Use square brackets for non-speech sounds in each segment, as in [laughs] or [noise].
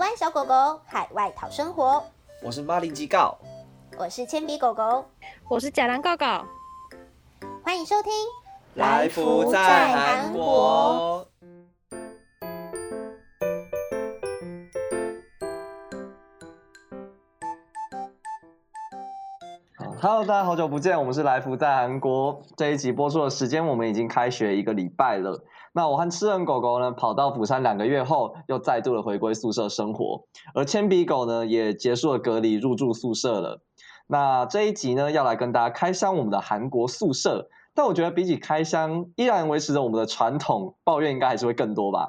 湾小狗狗海外讨生活，我是马林吉告，我是铅笔狗狗，我是假狼狗狗，欢迎收听来福在韩国。Hello，大家好久不见，我们是来福在韩国。这一集播出的时间，我们已经开学一个礼拜了。那我和吃人狗狗呢，跑到釜山两个月后，又再度的回归宿舍生活。而铅笔狗呢，也结束了隔离，入住宿舍了。那这一集呢，要来跟大家开箱我们的韩国宿舍。但我觉得比起开箱，依然维持着我们的传统，抱怨应该还是会更多吧。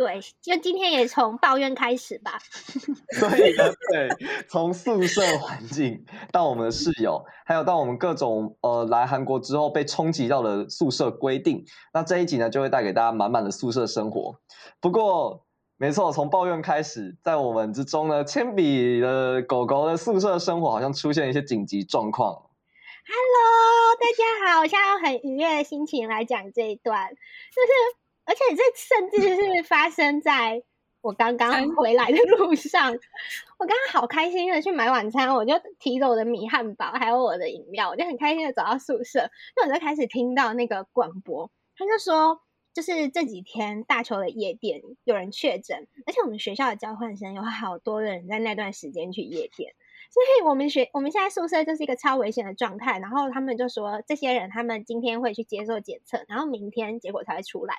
对，就今天也从抱怨开始吧。所以呢，对，从宿舍环境到我们的室友，还有到我们各种呃来韩国之后被冲击到的宿舍规定，那这一集呢就会带给大家满满的宿舍生活。不过，没错，从抱怨开始，在我们之中呢，铅笔的狗狗的宿舍生活好像出现一些紧急状况。Hello，大家好，我现在用很愉悦的心情来讲这一段，就是。而且这甚至是发生在我刚刚回来的路上，我刚刚好开心的去买晚餐，我就提着我的米汉堡，还有我的饮料，我就很开心的走到宿舍，那我就开始听到那个广播，他就说，就是这几天大邱的夜店有人确诊，而且我们学校的交换生有好多人在那段时间去夜店，所以我们学我们现在宿舍就是一个超危险的状态，然后他们就说，这些人他们今天会去接受检测，然后明天结果才会出来。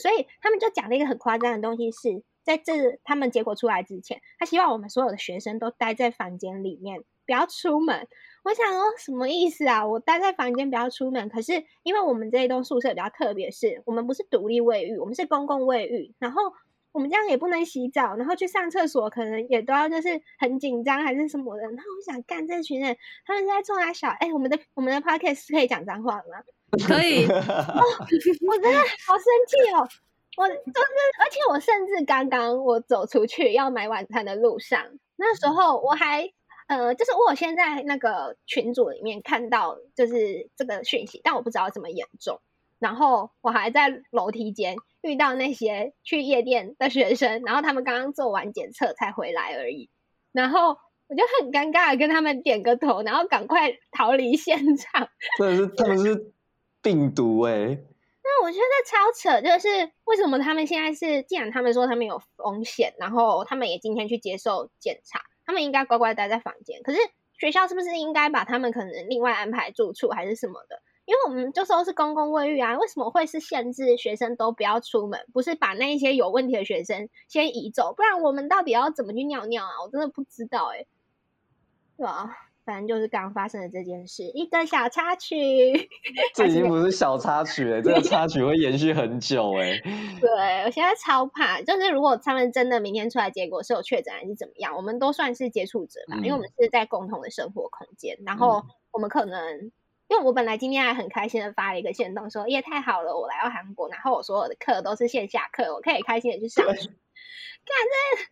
所以他们就讲了一个很夸张的东西，是在这他们结果出来之前，他希望我们所有的学生都待在房间里面，不要出门。我想说什么意思啊？我待在房间不要出门，可是因为我们这一栋宿舍比较特别，是我们不是独立卫浴，我们是公共卫浴，然后我们这样也不能洗澡，然后去上厕所可能也都要就是很紧张还是什么的。然后我想干这群人，他们是在冲三小。哎，我们的我们的 podcast 可以讲脏话吗？可以，哦，[laughs] [laughs] 我真的好生气哦！我就是，而且我甚至刚刚我走出去要买晚餐的路上，那时候我还呃，就是我现在那个群组里面看到就是这个讯息，但我不知道怎么严重。然后我还在楼梯间遇到那些去夜店的学生，然后他们刚刚做完检测才回来而已，然后我就很尴尬的跟他们点个头，然后赶快逃离现场。[laughs] 真的是，他们是。病毒哎、那我觉得超扯，就是为什么他们现在是，既然他们说他们有风险，然后他们也今天去接受检查，他们应该乖乖待在房间。可是学校是不是应该把他们可能另外安排住处还是什么的？因为我们就说是公共卫浴啊，为什么会是限制学生都不要出门？不是把那一些有问题的学生先移走，不然我们到底要怎么去尿尿啊？我真的不知道哎、欸，对吧？反正就是刚发生的这件事，一个小插曲。这已经 [laughs] 不是小插曲了，这个插曲会延续很久哎。[laughs] 对，我现在超怕，就是如果他们真的明天出来结果是有确诊还是怎么样，我们都算是接触者吧，嗯、因为我们是在共同的生活空间。然后我们可能，嗯、因为我本来今天还很开心的发了一个线动说，耶太好了，我来到韩国，然后我所有的课都是线下课，我可以开心的去上。看这。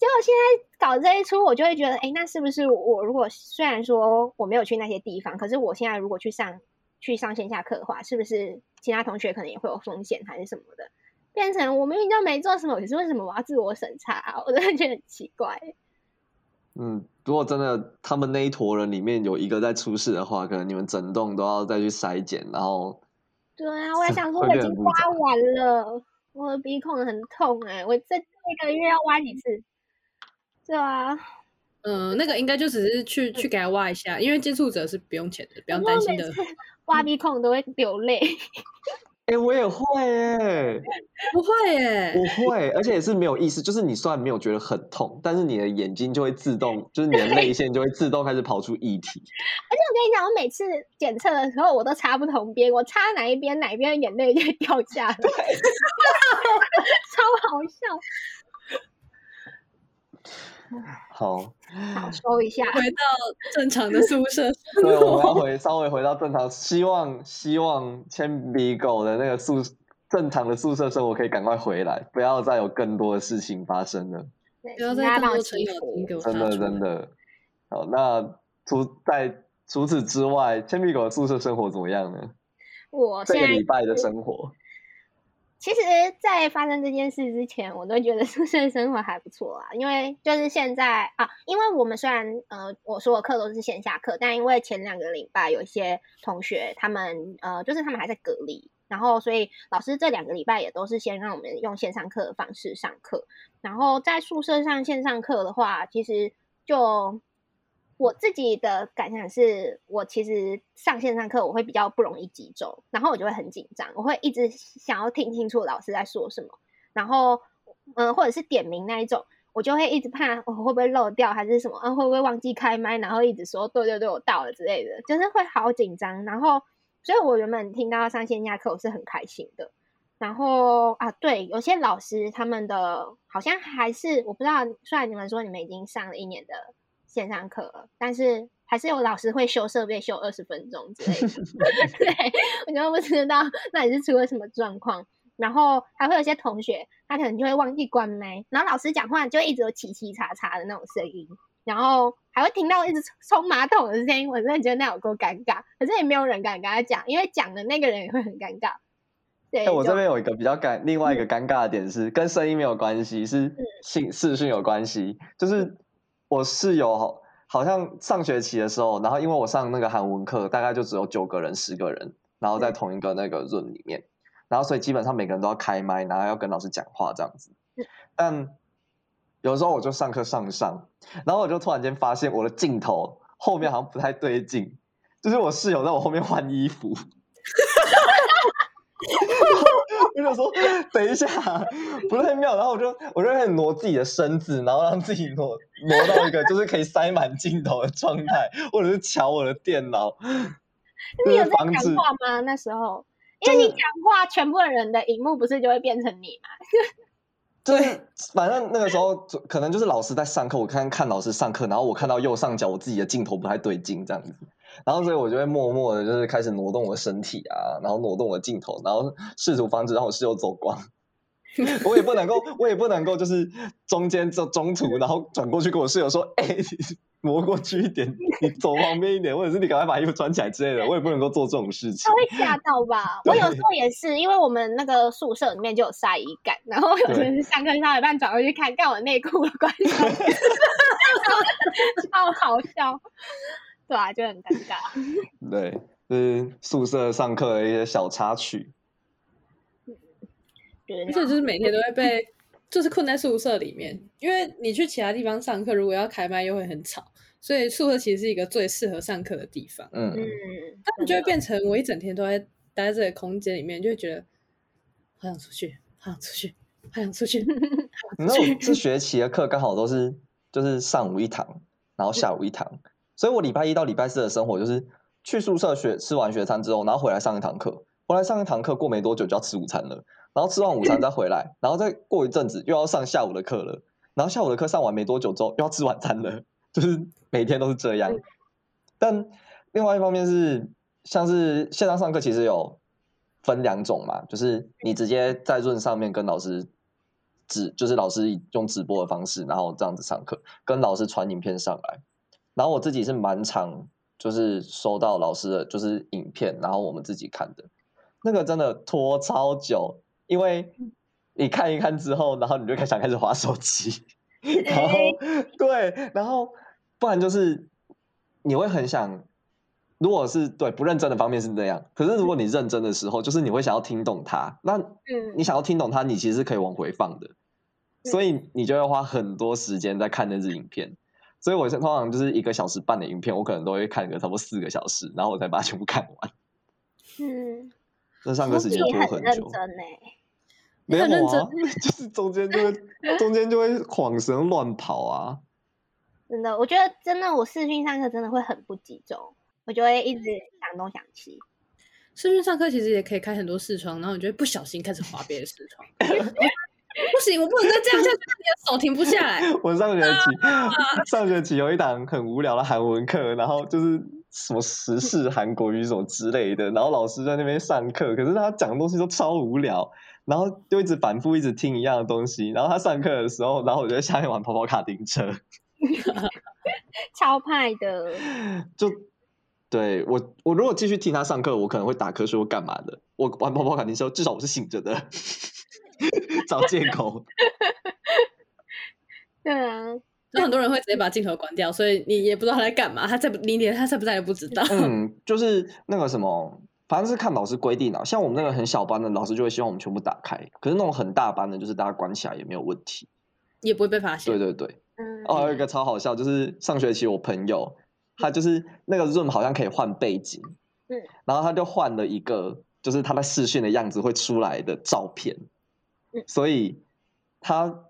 结果现在搞这一出，我就会觉得，哎，那是不是我如果虽然说我没有去那些地方，可是我现在如果去上去上线下课的话，是不是其他同学可能也会有风险还是什么的？[laughs] 变成我明明就没做什么，可是为什么我要自我审查？我真的觉得很奇怪。嗯，如果真的他们那一坨人里面有一个在出事的话，可能你们整栋都要再去筛检，然后。对啊，我也想说，我已经挖完了，我的鼻孔很痛哎、我这一个月要挖几次？对啊，嗯，那个应该就只是去去给他挖一下，因为接触者是不用钱的，不用担心的。挖鼻孔都会流泪。哎、欸，我也会哎，[laughs] 不会哎，我会，而且也是没有意思，就是你虽然没有觉得很痛，但是你的眼睛就会自动，就是你的泪腺就会自动开始跑出液体。[laughs] 而且我跟你讲，我每次检测的时候，我都擦不同边，我擦哪一边，哪一边的眼泪就会掉下来，[laughs] 超好笑。[laughs] 好，好收一下，回到正常的宿舍生活。[laughs] 对，我们要回稍微回到正常，希望希望铅笔狗的那个宿正常的宿舍生活可以赶快回来，不要再有更多的事情发生了。不要再更多程咬金给我。真的真的。好，那除在除此之外，铅笔狗的宿舍生活怎么样呢？我这个礼拜的生活。其实，在发生这件事之前，我都觉得宿舍生活还不错啊。因为就是现在啊，因为我们虽然呃，我说的课都是线下课，但因为前两个礼拜有一些同学他们呃，就是他们还在隔离，然后所以老师这两个礼拜也都是先让我们用线上课的方式上课。然后在宿舍上线上课的话，其实就。我自己的感想是，我其实上线上课我会比较不容易集中，然后我就会很紧张，我会一直想要听清楚老师在说什么，然后嗯、或者是点名那一种，我就会一直怕我会不会漏掉还是什么，啊会不会忘记开麦，然后一直说对对对，我到了之类的，就是会好紧张。然后，所以我原本听到上线下课我是很开心的。然后啊，对，有些老师他们的好像还是我不知道，虽然你们说你们已经上了一年的。线上课，但是还是有老师会修设备修二十分钟之类的。[laughs] 对，我就不知道那你是出了什么状况。然后还会有些同学，他可能就会忘记关麦，然后老师讲话就一直有叽叽喳喳的那种声音，然后还会听到一直冲马桶的声音。我真的觉得那有够尴尬，可是也没有人敢跟他讲，因为讲的那个人也会很尴尬。对，我这边有一个比较尴，另外一个尴尬的点是、嗯、跟声音没有关系，是信视讯有关系，就是。我室友好像上学期的时候，然后因为我上那个韩文课，大概就只有九个人、十个人，然后在同一个那个 room 里面，然后所以基本上每个人都要开麦，然后要跟老师讲话这样子。但有时候我就上课上上，然后我就突然间发现我的镜头后面好像不太对劲，就是我室友在我后面换衣服。我就说等一下不太妙，然后我就我就开始挪自己的身子，然后让自己挪挪到一个就是可以塞满镜头的状态，或者是瞧我的电脑。你有在讲话吗？那时候，因为你讲话，全部的人的荧幕不是就会变成你吗？[laughs] 对，反正那个时候可能就是老师在上课，我看看老师上课，然后我看到右上角我自己的镜头不太对劲，这样子。然后，所以我就会默默的，就是开始挪动我身体啊，然后挪动我的镜头，然后试图防止让我室友走光。[laughs] 我也不能够，我也不能够，就是中间就中途，然后转过去跟我室友说：“哎、欸，[laughs] 挪过去一点，你走旁边一点，或者是你赶快把衣服穿起来之类的。”我也不能够做这种事情。他会吓到吧？[laughs] 我有时候也是，因为我们那个宿舍里面就有晒衣杆，然后有时候是上课上一半转过去看，看我内裤的关系，超好笑。对啊，就很尴尬。[laughs] 对，就是宿舍上课的一些小插曲。而且就是每天都会被，就是困在宿舍里面，因为你去其他地方上课，如果要开麦又会很吵，所以宿舍其实是一个最适合上课的地方。嗯嗯，但就会变成我一整天都在待在这个空间里面，就会觉得好想出去，好想出去，好想出去。[laughs] 你知道我这学期的课刚好都是就是上午一堂，然后下午一堂。嗯所以我礼拜一到礼拜四的生活就是去宿舍学吃完学餐之后，然后回来上一堂课，回来上一堂课过没多久就要吃午餐了，然后吃完午餐再回来，然后再过一阵子又要上下午的课了，然后下午的课上完没多久之后又要吃晚餐了，就是每天都是这样。但另外一方面是，像是线上上课其实有分两种嘛，就是你直接在 Zoom 上面跟老师直，就是老师用直播的方式，然后这样子上课，跟老师传影片上来。然后我自己是蛮常，就是收到老师的就是影片，然后我们自己看的，那个真的拖超久，因为你看一看之后，然后你就开始想开始划手机，然后对，然后不然就是你会很想，如果是对不认真的方面是这样，可是如果你认真的时候，就是你会想要听懂它，那你想要听懂它，你其实是可以往回放的，所以你就要花很多时间在看那支影片。所以，我通常就是一个小时半的影片，我可能都会看个差不多四个小时，然后我才把它全部看完。[laughs] 嗯，这上课时间拖很久。很认真没有啊，就是中间就会中间就会晃神乱跑啊。真的，我觉得真的，我视讯上课真的会很不集中，我就会一直想东想西。视讯上课其实也可以开很多视窗，然后你就会不小心开始滑别的视窗。[laughs] 不行，我不能再这样下去，你的手停不下来。[laughs] 我上学期、啊、[laughs] 上学期有一堂很无聊的韩文课，然后就是什么时事韩国语什么之类的，然后老师在那边上课，可是他讲的东西都超无聊，然后就一直反复一直听一样的东西，然后他上课的时候，然后我就在下面玩跑跑卡丁车，[laughs] 超派的，就对我，我如果继续听他上课，我可能会打瞌睡或干嘛的。我玩跑跑卡丁车，至少我是醒着的，找借口。[laughs] 对啊，那很多人会直接把镜头关掉，所以你也不知道他在干嘛。他在你连他在不在也不知道。嗯，[laughs] 就是那个什么，反正是看老师规定的。像我们那个很小班的老师，就会希望我们全部打开。可是那种很大班的，就是大家关起来也没有问题，也不会被发现。对对对，嗯。哦，还有一个超好笑，就是上学期我朋友。他就是那个 Zoom 好像可以换背景，嗯，然后他就换了一个，就是他在视讯的样子会出来的照片，嗯，所以他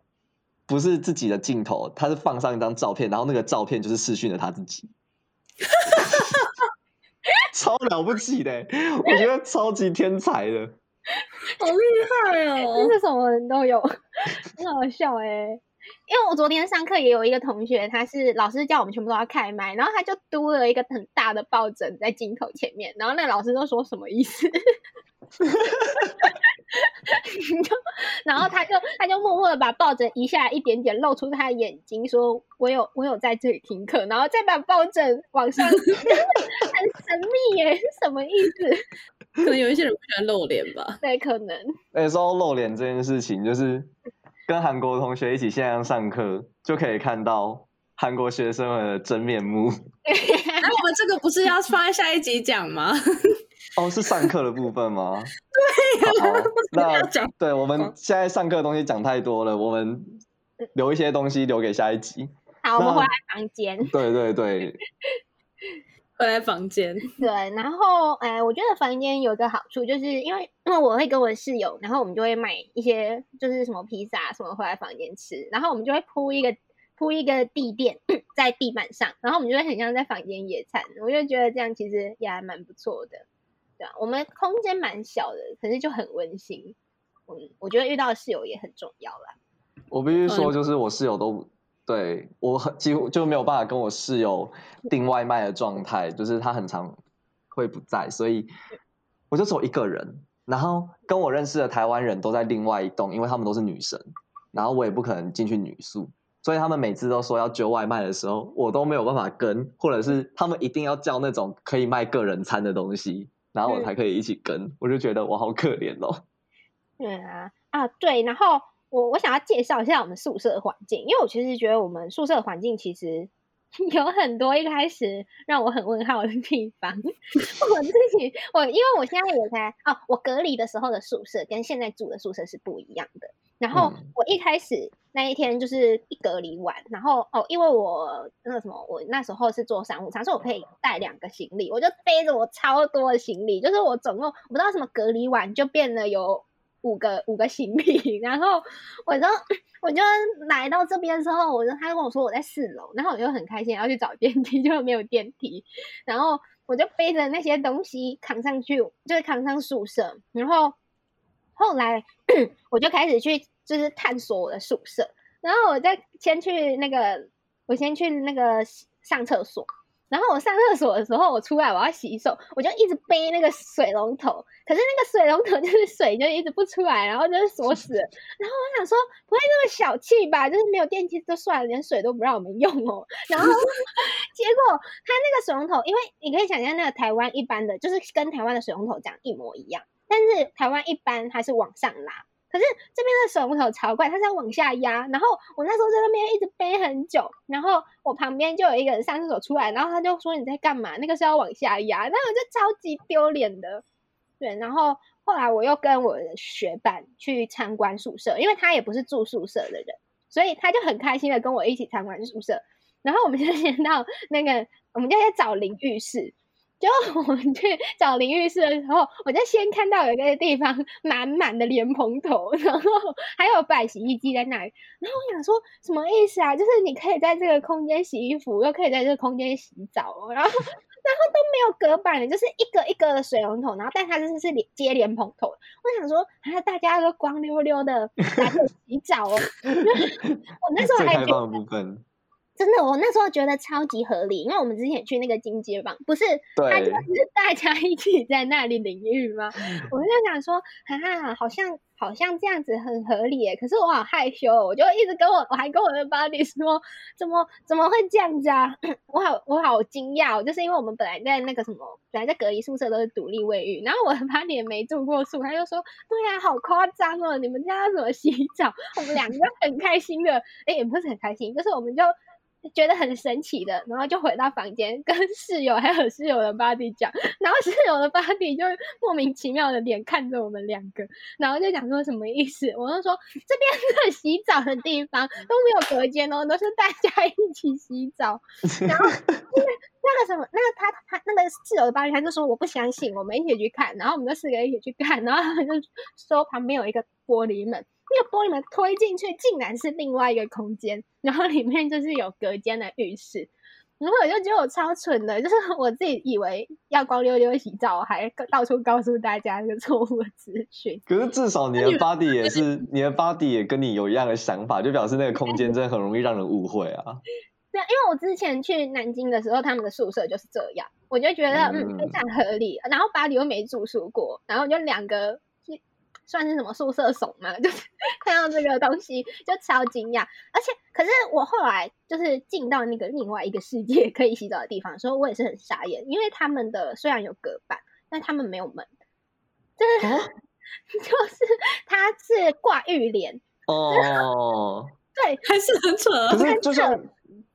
不是自己的镜头，他是放上一张照片，然后那个照片就是视讯的他自己，[laughs] 超了不起的，我觉得超级天才的，好厉害哦，真是什么人都有，[laughs] 很好笑哎。因为我昨天上课也有一个同学，他是老师叫我们全部都要开麦，然后他就嘟了一个很大的抱枕在镜头前面，然后那个老师都说什么意思？[laughs] 然后他就他就默默的把抱枕移下来一点点，露出他的眼睛，说我有我有在这里听课，然后再把抱枕往上，[laughs] 很神秘耶，是什么意思？[laughs] 可能有一些人不喜欢露脸吧？对，可能。哎，说到露脸这件事情，就是。跟韩国同学一起线上上课，就可以看到韩国学生们的真面目。那我们这个不是要放在下一集讲吗？哦，是上课的部分吗？[laughs] 对呀、啊，[laughs] 那讲。对，我们现在上课的东西讲太多了，我们留一些东西留给下一集。好，我们回来房间。对对对。[laughs] 回来房间，对，然后，哎，我觉得房间有一个好处，就是因为因为我会跟我的室友，然后我们就会买一些，就是什么披萨什么回来房间吃，然后我们就会铺一个铺一个地垫 [coughs] 在地板上，然后我们就会很像在房间野餐，我就觉得这样其实也还蛮不错的，对啊，我们空间蛮小的，可是就很温馨，嗯，我觉得遇到室友也很重要啦。我必须说，就是我室友都。对，我很几乎就没有办法跟我室友订外卖的状态，就是他很常会不在，所以我就只有一个人。然后跟我认识的台湾人都在另外一栋，因为他们都是女生，然后我也不可能进去女宿，所以他们每次都说要揪外卖的时候，我都没有办法跟，或者是他们一定要叫那种可以卖个人餐的东西，然后我才可以一起跟。我就觉得我好可怜哦。[laughs] 对啊，啊对，然后。我我想要介绍一下我们宿舍的环境，因为我其实觉得我们宿舍的环境其实 [laughs] 有很多一开始让我很问号的地方。[laughs] 我自己，我因为我现在也才哦，我隔离的时候的宿舍跟现在住的宿舍是不一样的。然后我一开始那一天就是一隔离完，然后哦，因为我那个什么，我那时候是做商务舱，所以我可以带两个行李，我就背着我超多的行李，就是我总共我不知道什么隔离完就变得有。五个五个行李，[laughs] 然后我就我就来到这边之后，我就他跟我说我在四楼，然后我就很开心要去找电梯，[laughs] 就没有电梯，然后我就背着那些东西扛上去，就是扛上宿舍，然后后来 [coughs] 我就开始去就是探索我的宿舍，然后我再先去那个我先去那个上厕所。然后我上厕所的时候，我出来我要洗手，我就一直背那个水龙头，可是那个水龙头 [laughs] 就是水就一直不出来，然后就是锁死。然后我想说，不会那么小气吧？就是没有电梯就算了，连水都不让我们用哦。然后 [laughs] 结果它那个水龙头，因为你可以想象那个台湾一般的，就是跟台湾的水龙头长一模一样，但是台湾一般它是往上拉。可是这边的水龙头超怪，它是要往下压。然后我那时候在那边一直背很久，然后我旁边就有一个人上厕所出来，然后他就说，你在干嘛？那个是要往下压，那我就超级丢脸的。对，然后后来我又跟我的学伴去参观宿舍，因为他也不是住宿舍的人，所以他就很开心的跟我一起参观宿舍。然后我们就先到那个，我们就在找淋浴室。就 [laughs] 我们去找淋浴室的时候，我就先看到有一个地方 [laughs] 满满的莲蓬头，然后 [laughs] 还有摆洗衣机在那里。然后我想说，什么意思啊？就是你可以在这个空间洗衣服，又可以在这个空间洗澡，然后然后都没有隔板的，就是一个一个的水龙头，然后但它就是是接莲蓬头。我想说，啊，大家都光溜溜的来洗澡哦。我那时候还觉得。真的，我那时候觉得超级合理，因为我们之前去那个金街坊，不是，对，他就是大家一起在那里淋浴吗？[laughs] 我就想说，哈哈，好像好像这样子很合理耶，可是我好害羞，我就一直跟我，我还跟我的 buddy 说，怎么怎么会这样子啊？[coughs] 我好我好惊讶，就是因为我们本来在那个什么，本来在隔离宿舍都是独立卫浴，然后我的 buddy 也没住过宿，他就说，对呀、啊，好夸张哦，你们家怎么洗澡？我们两个很开心的，哎，也不是很开心，就是我们就。觉得很神奇的，然后就回到房间 [laughs] 跟室友还有室友的 body 讲，[laughs] 然后室友的 body 就莫名其妙的脸看着我们两个，然后就讲说什么意思？我就说这边的洗澡的地方都没有隔间哦，都是大家一起洗澡。[laughs] 然后那个那个什么，那个他他那个室友的 body 他就说我不相信，我们一起去看，然后我们就四个一起去看，然后他就说旁边有一个玻璃门。那个玻璃门推进去，竟然是另外一个空间，然后里面就是有隔间的浴室。然后我就觉得我超蠢的，就是我自己以为要光溜溜洗澡，还到处告诉大家这个错误的资讯。可是至少你的 body 也是，你的 body 也跟你有一样的想法，就表示那个空间真的很容易让人误会啊。[laughs] 对，因为我之前去南京的时候，他们的宿舍就是这样，我就觉得嗯非常合理。然后 body 又没住宿过，然后就两个。算是什么宿舍怂嘛？[laughs] 就是看到这个东西就超惊讶，而且可是我后来就是进到那个另外一个世界可以洗澡的地方的时候，我也是很傻眼，因为他们的虽然有隔板，但他们没有门，[laughs] 就是、哦、就是它是挂浴帘哦，[laughs] 对，还是很扯。可是就像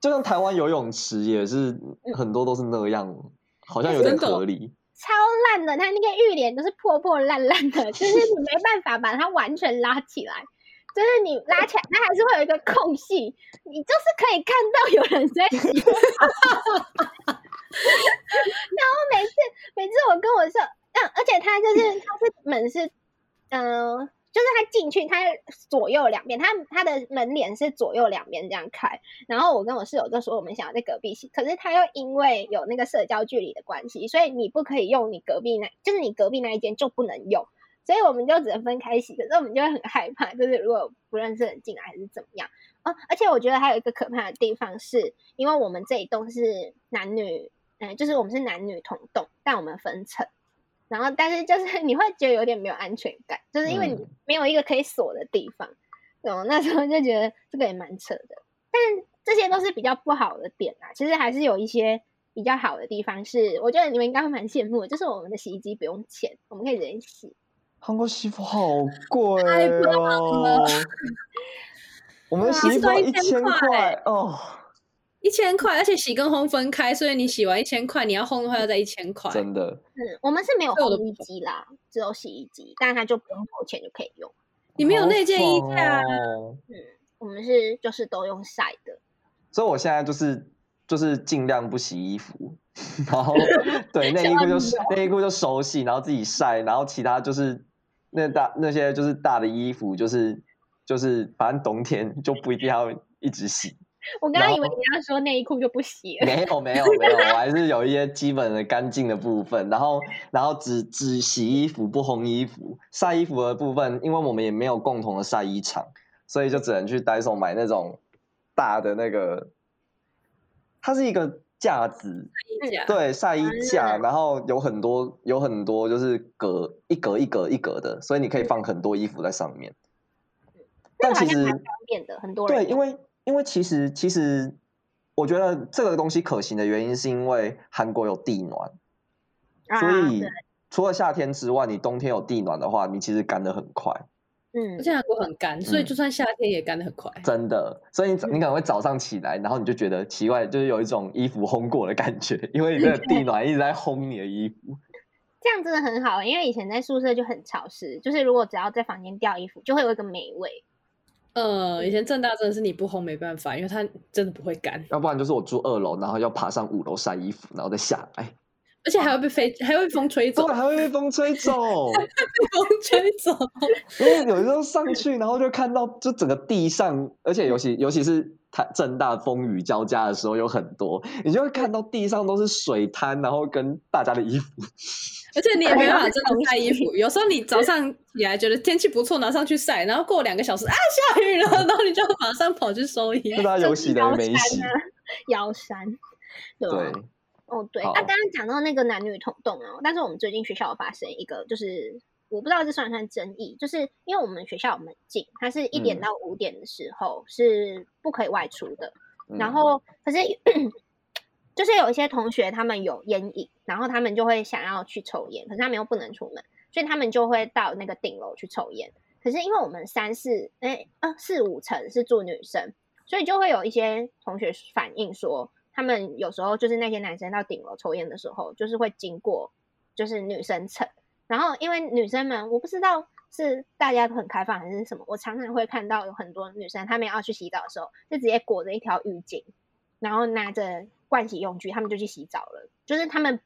就像台湾游泳池也是很多都是那样，嗯、好像有点合理。超烂的，它那个浴帘都是破破烂烂的，[laughs] 就是你没办法把它完全拉起来，就是你拉起来，它还是会有一个空隙，你就是可以看到有人在洗。然后每次每次我跟我说，嗯，而且它就是它是门是，嗯、呃。就是他进去，他左右两边，他他的门帘是左右两边这样开。然后我跟我室友就说，我们想要在隔壁洗，可是他又因为有那个社交距离的关系，所以你不可以用你隔壁那，就是你隔壁那一间就不能用，所以我们就只能分开洗。可是我们就会很害怕，就是如果不认识人进来还是怎么样哦。而且我觉得还有一个可怕的地方是，因为我们这一栋是男女，嗯，就是我们是男女同栋，但我们分层。然后，但是就是 [laughs] 你会觉得有点没有安全感，就是因为你没有一个可以锁的地方。嗯，嗯，那时候就觉得这个也蛮扯的。但这些都是比较不好的点啊，其实还是有一些比较好的地方是，是我觉得你们应该会蛮羡慕的，就是我们的洗衣机不用钱，我们可以直接洗。韩国洗衣服好贵哦，[laughs] 我们的洗衣服一千块哦。一千块，而且洗跟烘分开，所以你洗完一千块，你要烘的话要再一千块。真的，嗯，我们是没有烘衣机啦，只有洗衣机，但是它就不用付钱就可以用。你没有那件衣架？嗯，我们是就是都用晒的。所以我现在就是就是尽量不洗衣服，然后 [laughs] 对内衣裤就内衣裤就手洗，然后自己晒，然后其他就是那大那些就是大的衣服，就是就是反正冬天就不一定要一直洗。我刚刚以为你要说内衣裤就不洗了，没有没有没有，我还是有一些基本的干净的部分。然后然后只只洗衣服不烘衣服，晒衣服的部分，因为我们也没有共同的晒衣场，所以就只能去 Daiso 买那种大的那个，它是一个架子，对，晒衣架，然后有很多有很多就是格一格一格一格的，所以你可以放很多衣服在上面。但其实方便的，很多人对，因为。因为其实，其实我觉得这个东西可行的原因，是因为韩国有地暖，啊、所以除了夏天之外，你冬天有地暖的话，你其实干的很快。嗯，而且韩国很干，所以就算夏天也干的很快。嗯、真的，所以你你可能会早上起来，然后你就觉得奇怪，就是有一种衣服烘过的感觉，因为你的地暖一直在烘你的衣服。[laughs] 这样真的很好，因为以前在宿舍就很潮湿，就是如果只要在房间掉衣服，就会有一个霉味。呃，以前正大真的是你不烘没办法，因为它真的不会干。要不然就是我住二楼，然后要爬上五楼晒衣服，然后再下来，而且还会被飞，还会被风吹走，对，还会被风吹走，[laughs] 被风吹走。因为有时候上去，然后就看到就整个地上，而且尤其尤其是它正大风雨交加的时候有很多，你就会看到地上都是水滩，然后跟大家的衣服。而且你也没办法真的 [laughs] 晒衣服，有时候你早上起来觉得天气不错，拿上去晒，然后过两个小时啊下雨了，[laughs] 然后你就马上跑去收衣服。不知道有洗的没洗，[laughs] 腰山，对吧？对哦，对。那刚刚讲到那个男女同栋哦，但是我们最近学校有发生一个，就是我不知道这算不算争议，就是因为我们学校有门禁，它是一点到五点的时候是不可以外出的。嗯、然后可是就是有一些同学他们有烟瘾，然后他们就会想要去抽烟，可是他们又不能出门，所以他们就会到那个顶楼去抽烟。可是因为我们三四哎呃四五层是住女生，所以就会有一些同学反映说。他们有时候就是那些男生到顶楼抽烟的时候，就是会经过就是女生层，然后因为女生们我不知道是大家都很开放还是什么，我常常会看到有很多女生，她们要去洗澡的时候，就直接裹着一条浴巾，然后拿着盥洗用具，他们就去洗澡了。就是他们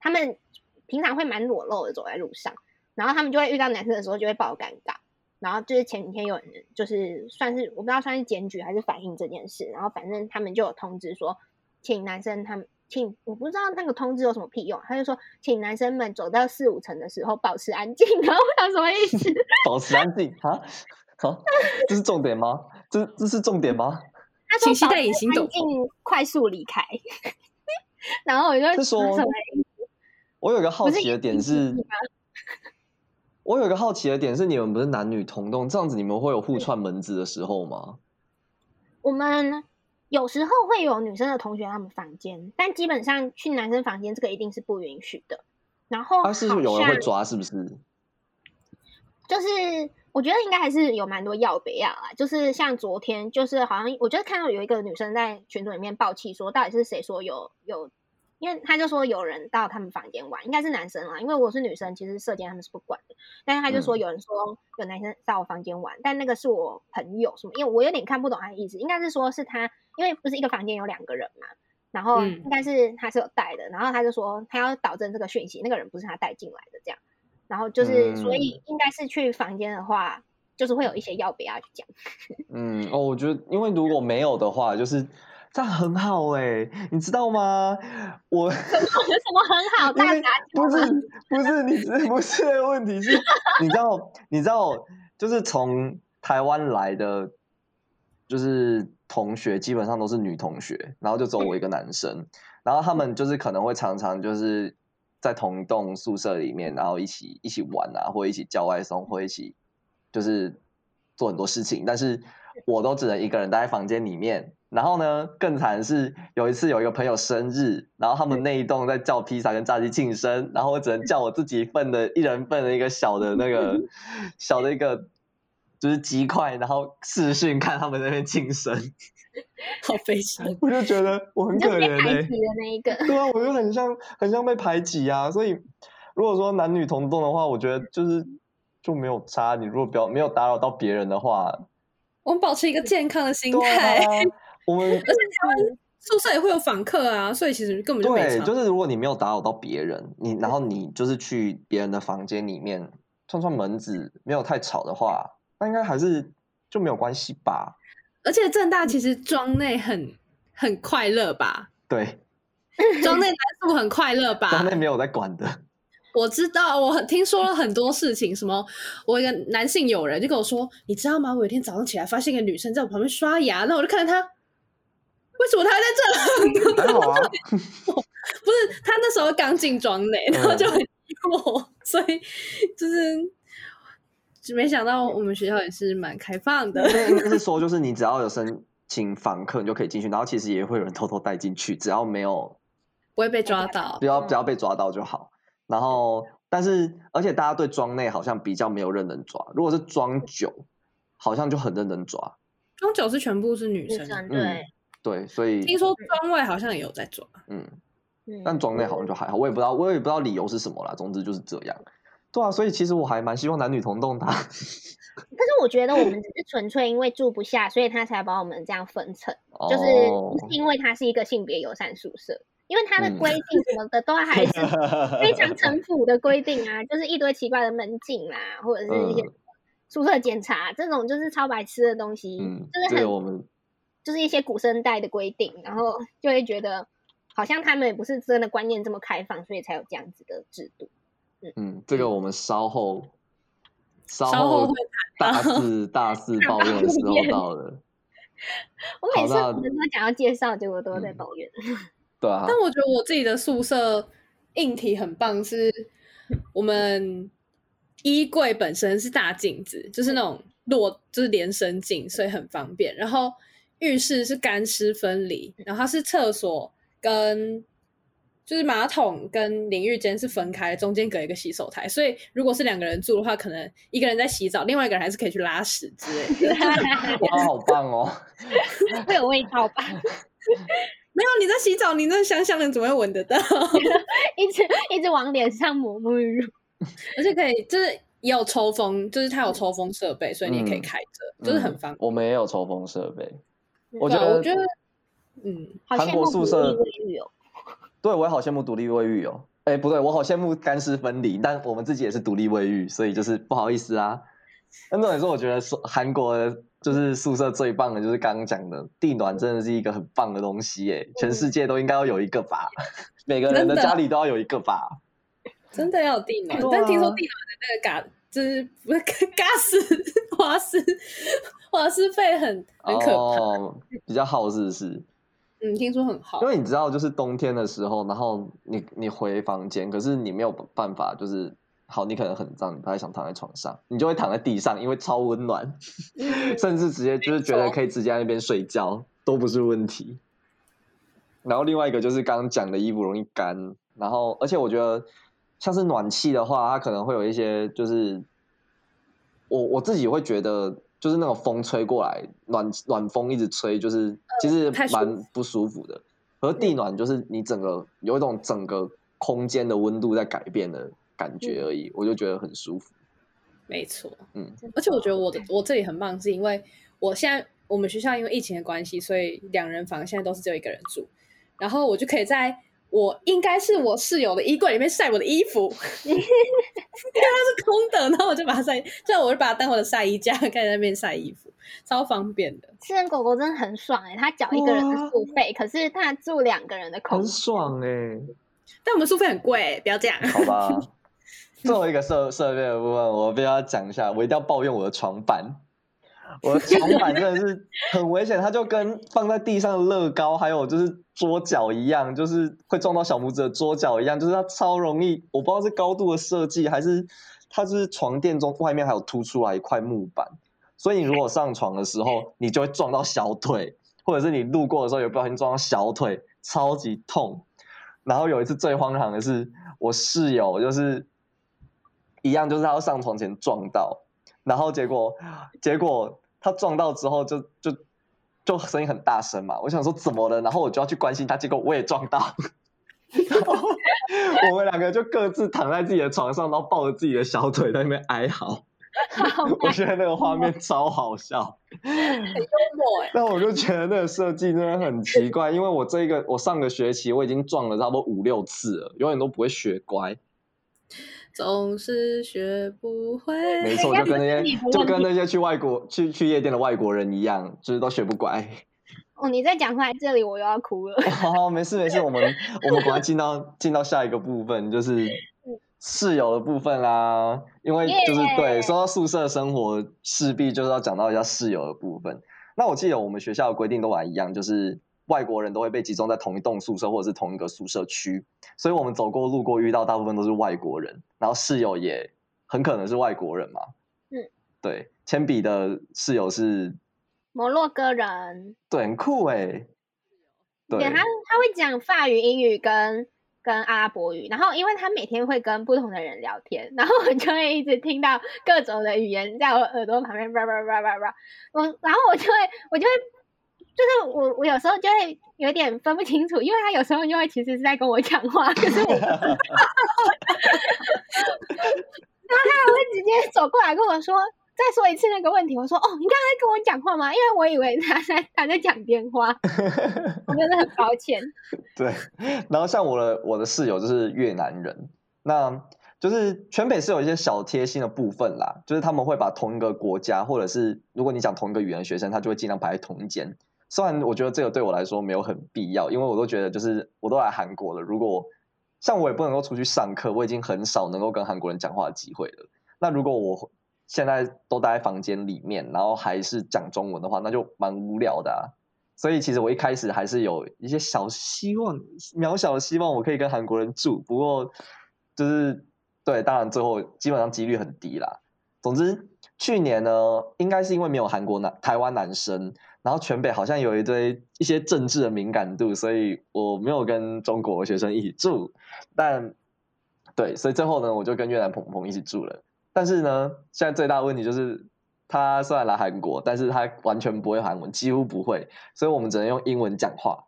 他们平常会蛮裸露的走在路上，然后他们就会遇到男生的时候就会爆尴尬。然后就是前几天有人就是算是我不知道算是检举还是反映这件事，然后反正他们就有通知说。请男生他们，请我不知道那个通知有什么屁用，他就说，请男生们走到四五层的时候保持安静。[laughs] 然后我想什么意思？[laughs] 保持安静啊？好，[laughs] 这是重点吗？这这是重点吗？他说保持安静，快速离开。然后我就说，我有个好奇的点是，我有个好奇的点是，你们不是男女同栋，这样子你们会有互串门子的时候吗？我们。有时候会有女生的同学他们房间，但基本上去男生房间这个一定是不允许的。然后，他是不是有人会抓？是不是？就是我觉得应该还是有蛮多要不要啊。就是像昨天，就是好像我觉得看到有一个女生在群组里面爆气，说到底是谁说有有。因为他就说有人到他们房间玩，应该是男生啦。因为我是女生，其实射箭他们是不管的。但是他就说有人说有男生到我房间玩，嗯、但那个是我朋友什么？因为我有点看不懂他的意思，应该是说是他，因为不是一个房间有两个人嘛，然后应该是他是有带的，然后他就说他要导正这个讯息，那个人不是他带进来的这样。然后就是所以应该是去房间的话，就是会有一些要不要去讲。[laughs] 嗯哦，我觉得因为如果没有的话，就是。这样很好哎、欸，你知道吗？我什么，[laughs] 什么很好？大家不是不是你不是问题是，你知道你知道，就是从台湾来的，就是同学基本上都是女同学，然后就只有我一个男生，然后他们就是可能会常常就是在同一栋宿舍里面，然后一起一起玩啊，或一起叫外送，或一起就是做很多事情，但是我都只能一个人待在房间里面。然后呢，更惨的是有一次有一个朋友生日，然后他们那一栋在叫披萨跟炸鸡庆生，然后我只能叫我自己份的一人份的一个小的那个 [laughs] 小的一个就是鸡块，然后视讯看他们那边庆生，[laughs] 好悲伤，我就觉得我很可怜、欸、被排挤的那一个，[laughs] 对啊，我就很像很像被排挤啊，所以如果说男女同栋的话，我觉得就是就没有差，你如果不要没有打扰到别人的话，我们保持一个健康的心态。[laughs] 我们而且他们宿舍也会有访客啊，所以其实根本就没对，就是如果你没有打扰到别人，你然后你就是去别人的房间里面串串门子，没有太吵的话，那应该还是就没有关系吧。而且正大其实庄内很很快乐吧？对，庄内男宿很快乐吧？庄内没有在管的。我知道，我听说了很多事情，什么我一个男性友人就跟我说，你知道吗？我有一天早上起来发现一个女生在我旁边刷牙，那我就看着她。为什么他还在这？还好啊，[laughs] 不是他那时候刚进庄内，然后就很疑惑，嗯、所以就是没想到我们学校也是蛮开放的。就是说，就是你只要有申请访客，你就可以进去，然后其实也会有人偷偷带进去，只要没有不会被抓到，不要不要被抓到就好。然后，但是而且大家对庄内好像比较没有认真抓，如果是庄九，好像就很认真抓。庄九是全部是女生，对。嗯对，所以听说庄外好像也有在抓，嗯，但庄内好像就还好，我也不知道，我也不知道理由是什么啦。总之就是这样，对啊，所以其实我还蛮希望男女同栋的。[laughs] 可是我觉得我们只是纯粹因为住不下，所以他才把我们这样分层，哦、就是因为它是一个性别友善宿舍，因为它的规定什么的都还是非常 [laughs] 城府的规定啊，就是一堆奇怪的门禁啦，或者是一些宿舍检查、嗯、这种就是超白痴的东西，嗯、就是很我们。就是一些古生代的规定，然后就会觉得好像他们也不是真的观念这么开放，所以才有这样子的制度。嗯，嗯，这个我们稍后稍后大四大四抱怨的时候到了。我每次我们都讲要介绍，结果都在抱怨。嗯、对啊。但我觉得我自己的宿舍硬体很棒，是我们衣柜本身是大镜子，就是那种落就是连身镜，所以很方便。然后浴室是干湿分离，然后它是厕所跟。就是马桶跟淋浴间是分开，中间隔一个洗手台，所以如果是两个人住的话，可能一个人在洗澡，另外一个人还是可以去拉屎之类的。[laughs] 哇，好棒哦！[laughs] 会有味道吧？[laughs] 没有，你在洗澡，你那香香的，怎么会闻得到？一直一直往脸上抹沐浴乳，而且可以就是也有抽风，就是它有抽风设备，所以你也可以开着，嗯、就是很方便。我们也有抽风设备，我觉得，我觉得，嗯，韩国宿舍。对，我也好羡慕独立卫浴哦。哎，不对，我好羡慕干湿分离，但我们自己也是独立卫浴，所以就是不好意思啊。那重点是，我觉得说韩国的就是宿舍最棒的，就是刚刚讲的地暖，真的是一个很棒的东西哎，全世界都应该要有一个吧，每个人的家里都要有一个吧。真的要有地暖，但听说地暖的那个嘎，就是 [laughs] 不是嘎斯瓦斯瓦斯费很很可怕，哦，比较耗是不是？嗯，听说很好，因为你知道，就是冬天的时候，然后你你回房间，可是你没有办法，就是好，你可能很脏，你不太想躺在床上，你就会躺在地上，因为超温暖，甚至直接就是觉得可以直接在那边睡觉都不是问题。然后另外一个就是刚刚讲的衣服容易干，然后而且我觉得像是暖气的话，它可能会有一些就是我我自己会觉得。就是那种风吹过来，暖暖风一直吹，就是其实蛮不舒服的。而地暖就是你整个有一种整个空间的温度在改变的感觉而已，我就觉得很舒服。没错，嗯，而且我觉得我的我这里很棒，是因为我现在我们学校因为疫情的关系，所以两人房现在都是只有一个人住，然后我就可以在。我应该是我室友的衣柜里面晒我的衣服，[laughs] 因为它是空的，然后我就把它晒，这样我就把它当我的晒衣架，可以在那边晒衣服，超方便的。私人狗狗真的很爽哎、欸，他缴一个人的宿费，可是它住两个人的空，很爽哎、欸。但我们宿费很贵、欸，不要这样。好吧，[laughs] 作为一个设设备的部分，我必须要讲一下，我一定要抱怨我的床板。我的床板真的是很危险，它就跟放在地上的乐高，还有就是桌角一样，就是会撞到小拇指的桌角一样，就是它超容易。我不知道是高度的设计，还是它是床垫中外面还有凸出来一块木板，所以你如果上床的时候，你就会撞到小腿，或者是你路过的时候有不小心撞到小腿，超级痛。然后有一次最荒唐的是，我室友就是一样，就是他要上床前撞到，然后结果结果。他撞到之后就就就声音很大声嘛，我想说怎么了，然后我就要去关心他，结果我也撞到，我们两个就各自躺在自己的床上，然后抱着自己的小腿在那边哀嚎。我觉得那个画面超好笑，很幽默哎。但我就觉得那个设计真的很奇怪，因为我这个我上个学期我已经撞了差不多五六次了，永远都不会学乖。总是学不会，没 [laughs] 错，就跟那些就跟那些去外国去去夜店的外国人一样，就是都学不乖。[laughs] 哦，你再讲出来，这里我又要哭了。好好，没事没事，我们 [laughs] 我们赶快进到进到下一个部分，就是室友的部分啦。因为就是对，说到宿舍生活，势必就是要讲到一下室友的部分。那我记得我们学校的规定都还一样，就是。外国人都会被集中在同一栋宿舍或者是同一个宿舍区，所以我们走过路过遇到大部分都是外国人，然后室友也很可能是外国人嘛。嗯，对，铅笔的室友是摩洛哥人，对，很酷哎、欸。对，他他会讲法语、英语跟跟阿拉伯语，然后因为他每天会跟不同的人聊天，[laughs] 然后我就会一直听到各种的语言在我耳朵旁边叭叭叭叭叭，我然后我就会我就会。就是我，我有时候就会有点分不清楚，因为他有时候就会其实是在跟我讲话，可是我，[laughs] 然后他还会直接走过来跟我说，再说一次那个问题。我说，哦，你刚才跟我讲话吗？因为我以为他在他在讲电话，[laughs] 我真的很抱歉。[laughs] 对，然后像我的我的室友就是越南人，那就是全北是有一些小贴心的部分啦，就是他们会把同一个国家，或者是如果你讲同一个语言的学生，他就会尽量排在同一间。虽然我觉得这个对我来说没有很必要，因为我都觉得就是我都来韩国了，如果像我也不能够出去上课，我已经很少能够跟韩国人讲话的机会了。那如果我现在都待在房间里面，然后还是讲中文的话，那就蛮无聊的啊。所以其实我一开始还是有一些小希望，渺小的希望，我可以跟韩国人住。不过就是对，当然最后基本上几率很低啦。总之去年呢，应该是因为没有韩国男台湾男生，然后全北好像有一堆一些政治的敏感度，所以我没有跟中国学生一起住。但对，所以最后呢，我就跟越南朋朋一起住了。但是呢，现在最大的问题就是，他虽然来韩国，但是他完全不会韩文，几乎不会，所以我们只能用英文讲话。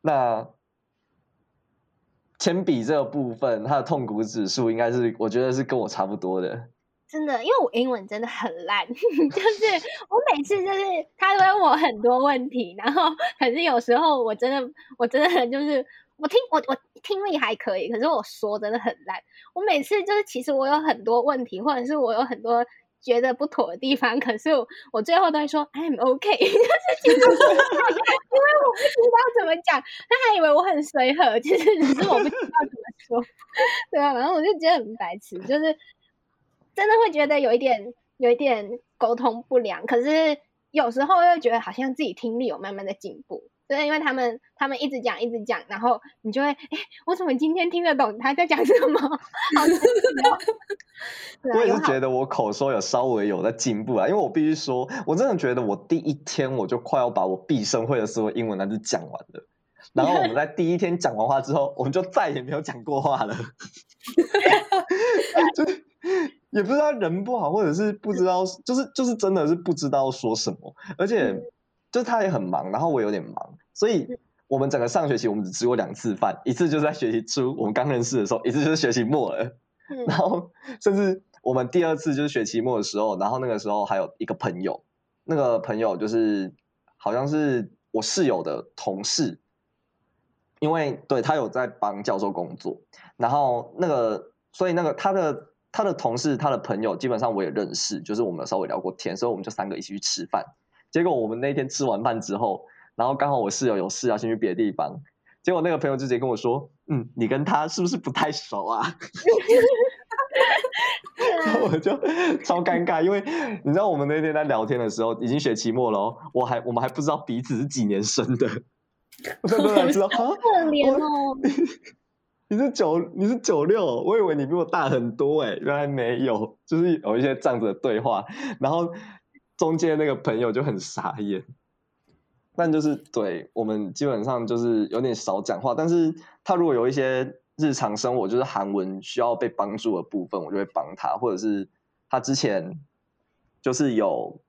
那铅笔这个部分，他的痛苦指数应该是，我觉得是跟我差不多的。真的，因为我英文真的很烂，[laughs] 就是 [laughs] 我每次就是他都问我很多问题，然后可是有时候我真的，我真的就是。我听我我听力还可以，可是我说真的很烂。我每次就是其实我有很多问题，或者是我有很多觉得不妥的地方，可是我，我最后都会说 I'm OK，[laughs] 就是其实因为我不知道怎么讲，他还以为我很随和，其实只是我不知道怎么说，对啊，然后我就觉得很白痴，就是真的会觉得有一点有一点沟通不良，可是有时候又觉得好像自己听力有慢慢的进步。对，因为他们他们一直讲一直讲，然后你就会，哎，我怎么今天听得懂他在讲什么？[laughs] 好我也是觉得我口说有稍微有在进步啊，因为我必须说，我真的觉得我第一天我就快要把我毕生会的所有英文单词讲完了，然后我们在第一天讲完话之后，我们就再也没有讲过话了，[laughs] [laughs] 就也不知道人不好，或者是不知道，就是就是真的是不知道说什么，而且。就他也很忙，然后我有点忙，所以我们整个上学期我们只吃过两次饭，一次就是在学期初我们刚认识的时候，一次就是学期末了。嗯、然后甚至我们第二次就是学期末的时候，然后那个时候还有一个朋友，那个朋友就是好像是我室友的同事，因为对他有在帮教授工作，然后那个所以那个他的他的同事他的朋友基本上我也认识，就是我们稍微聊过天，所以我们就三个一起去吃饭。结果我们那天吃完饭之后，然后刚好我室友有事要先去别的地方，结果那个朋友就直接跟我说：“嗯，你跟他是不是不太熟啊？”然 [laughs] 后我就超尴尬，因为你知道我们那天在聊天的时候已经学期末了哦，我还我们还不知道彼此是几年生的，[laughs] 我真的不知道。好可怜哦！你是九你是九六，我以为你比我大很多哎，原来没有，就是有一些这样子的对话，然后。中间那个朋友就很傻眼，但就是对我们基本上就是有点少讲话。但是他如果有一些日常生活就是韩文需要被帮助的部分，我就会帮他，或者是他之前就是有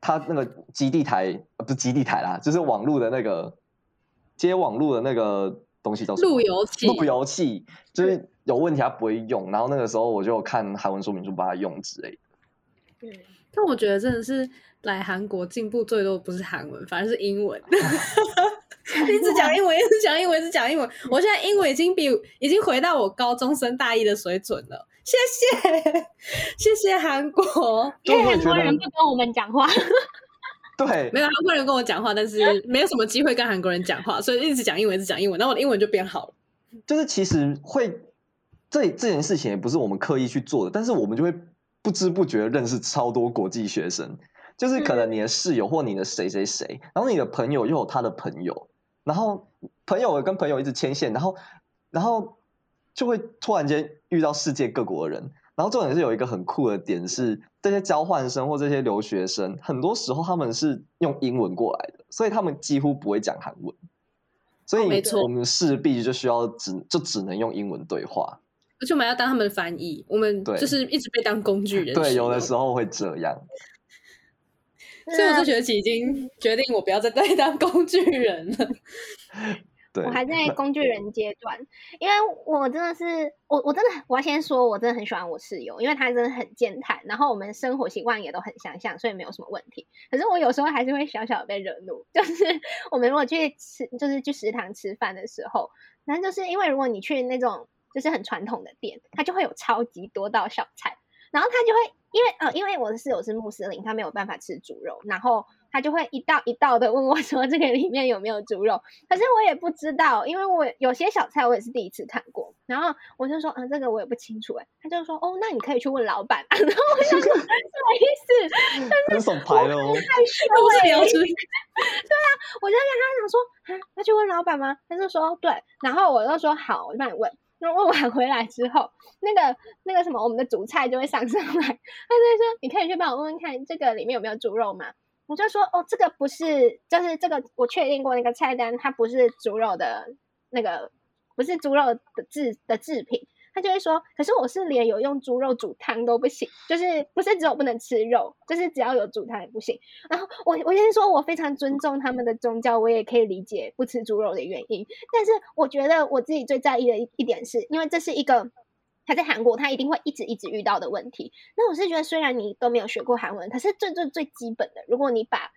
他那个基地台，不是基地台啦，就是网络的那个接网络的那个东西叫什么？路由器。路由器就是有问题他不会用，然后那个时候我就看韩文说明书把它用之类的。对。但我觉得真的是来韩国进步最多不是韩文，反而是英文。[laughs] 一直讲英文，一直讲英文，一直讲英文。我现在英文已经比已经回到我高中生大一的水准了。谢谢，谢谢韩国。因为很多人不跟我们讲话。对，没有韩国人跟我讲话，但是没有什么机会跟韩国人讲话，所以一直讲英文，一直讲英文，然后我的英文就变好了。就是其实会这这件事情也不是我们刻意去做的，但是我们就会。不知不觉认识超多国际学生，就是可能你的室友或你的谁谁谁，然后你的朋友又有他的朋友，然后朋友跟朋友一直牵线，然后然后就会突然间遇到世界各国的人，然后重点是有一个很酷的点是，这些交换生或这些留学生，很多时候他们是用英文过来的，所以他们几乎不会讲韩文，所以我们势必就需要只就只能用英文对话。而且我们要当他们的翻译，我们就是一直被当工具人。对，有的时候会这样。所以我这学期已经决定，我不要再再 [laughs] 当工具人了。对，我还在工具人阶段，因为我真的是，我我真的我要先说，我真的很喜欢我室友，因为他真的很健谈，然后我们生活习惯也都很相像，所以没有什么问题。可是我有时候还是会小小的被惹怒，就是 [laughs] 我们如果去吃，就是去食堂吃饭的时候，反正就是因为如果你去那种。就是很传统的店，它就会有超级多道小菜，然后他就会因为呃，因为我的室友是穆斯林，他没有办法吃猪肉，然后他就会一道一道的问我说这个里面有没有猪肉，可是我也不知道，因为我有些小菜我也是第一次看过，然后我就说嗯、呃，这个我也不清楚哎，他就说哦，那你可以去问老板，[laughs] 然后我就说什么意思？[laughs] 很手牌了哦，[laughs] 太羞了，对啊，我就跟他讲说啊，要去问老板吗？他就说对，然后我就说好，我就帮你问。那问完回来之后，那个那个什么，我们的主菜就会上上来。他就说：“你可以去帮我问问看，这个里面有没有猪肉吗？”我就说：“哦，这个不是，就是这个我确定过那个菜单，它不是猪肉的那个，不是猪肉的制的制品。”他就会说，可是我是连有用猪肉煮汤都不行，就是不是只有不能吃肉，就是只要有煮汤也不行。然后我我先说，我非常尊重他们的宗教，我也可以理解不吃猪肉的原因。但是我觉得我自己最在意的一一点是，因为这是一个他在韩国他一定会一直一直遇到的问题。那我是觉得，虽然你都没有学过韩文，可是最最最基本的，如果你把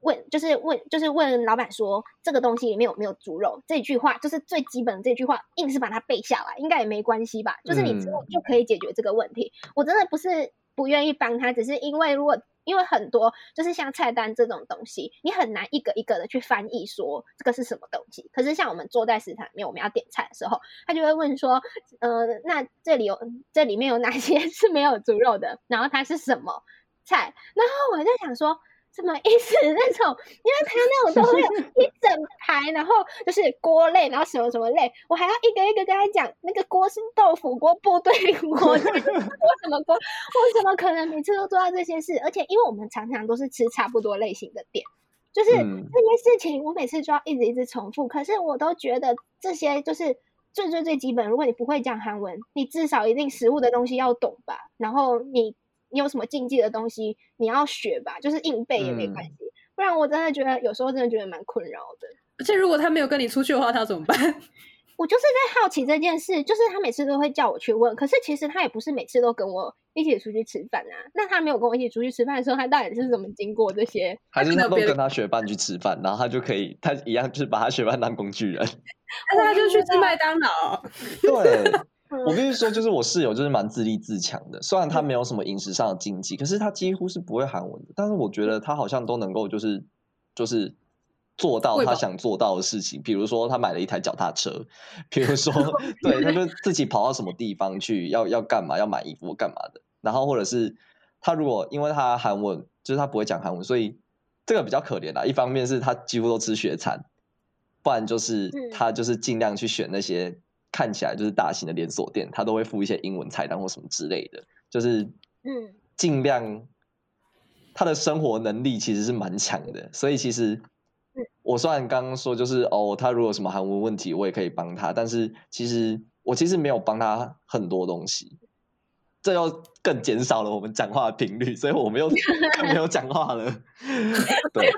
问就是问就是问老板说这个东西里面有没有猪肉？这句话就是最基本的这句话，硬是把它背下来，应该也没关系吧？就是你之后就可以解决这个问题。嗯、我真的不是不愿意帮他，只是因为如果因为很多就是像菜单这种东西，你很难一个一个的去翻译说这个是什么东西。可是像我们坐在食堂里面，我们要点菜的时候，他就会问说，呃，那这里有这里面有哪些 [laughs] 是没有猪肉的？然后它是什么菜？然后我就想说。什么意思？[laughs] 那种，因为他那种都会有一整排，然后就是锅类，然后什么什么类，我还要一个一个跟他讲，那个锅是豆腐锅、部队锅、锅什么锅，我怎么可能每次都做到这些事？而且因为我们常常都是吃差不多类型的店，就是这些事情，我每次就要一直一直重复。可是我都觉得这些就是最最最基本。如果你不会讲韩文，你至少一定食物的东西要懂吧？然后你。你有什么禁忌的东西，你要学吧，就是硬背也没关系。嗯、不然我真的觉得有时候真的觉得蛮困扰的。而且如果他没有跟你出去的话，他怎么办？[laughs] 我就是在好奇这件事，就是他每次都会叫我去问，可是其实他也不是每次都跟我一起出去吃饭啊。那他没有跟我一起出去吃饭的时候，他到底是怎么经过这些？还是他都跟他学伴去吃饭，然后他就可以，他一样就是把他学伴当工具人。但 [laughs] 是他就去吃麦当劳。[laughs] 对。我跟你说，就是我室友就是蛮自立自强的，虽然他没有什么饮食上的禁忌，可是他几乎是不会韩文的。但是我觉得他好像都能够就是就是做到他想做到的事情，比如说他买了一台脚踏车，比如说对，他就自己跑到什么地方去要要干嘛，要买衣服干嘛的。然后或者是他如果因为他韩文就是他不会讲韩文，所以这个比较可怜啦。一方面是他几乎都吃学餐，不然就是他就是尽量去选那些。看起来就是大型的连锁店，他都会附一些英文菜单或什么之类的，就是嗯，尽量他的生活能力其实是蛮强的，所以其实我虽然刚刚说就是哦，他如果有什么韩文问题，我也可以帮他，但是其实我其实没有帮他很多东西，这又更减少了我们讲话的频率，所以我们又更没有讲话了，[laughs] 对。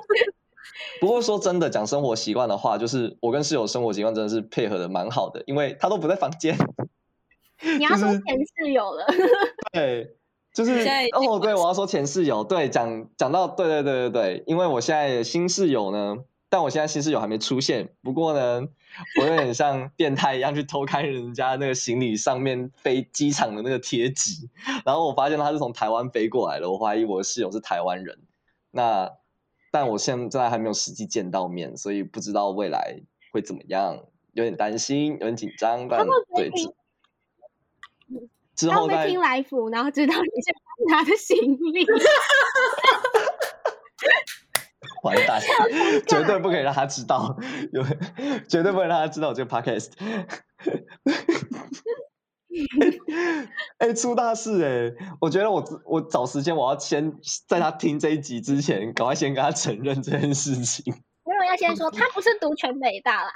[laughs] 不过说真的，讲生活习惯的话，就是我跟室友生活习惯真的是配合的蛮好的，因为他都不在房间。[laughs] 你要说前室友了，[laughs] 对，就是哦，对，我要说前室友，对，讲讲到对对对对对，因为我现在新室友呢，但我现在新室友还没出现，不过呢，我有点像变态一样去偷看人家那个行李上面飞机场的那个贴纸，然后我发现他是从台湾飞过来的，我怀疑我的室友是台湾人，那。但我现在还没有实际见到面，所以不知道未来会怎么样，有点担心，有点紧张。但对之后再听来福，然后知道你是他的行李，[laughs] 完蛋，绝对不可以让他知道，有绝对不可以让他知道这个 podcast。[laughs] 哎、欸，出大事哎、欸！我觉得我我找时间，我要先在他听这一集之前，赶快先跟他承认这件事情。[laughs] 没有要先说，他不是读全美大啦。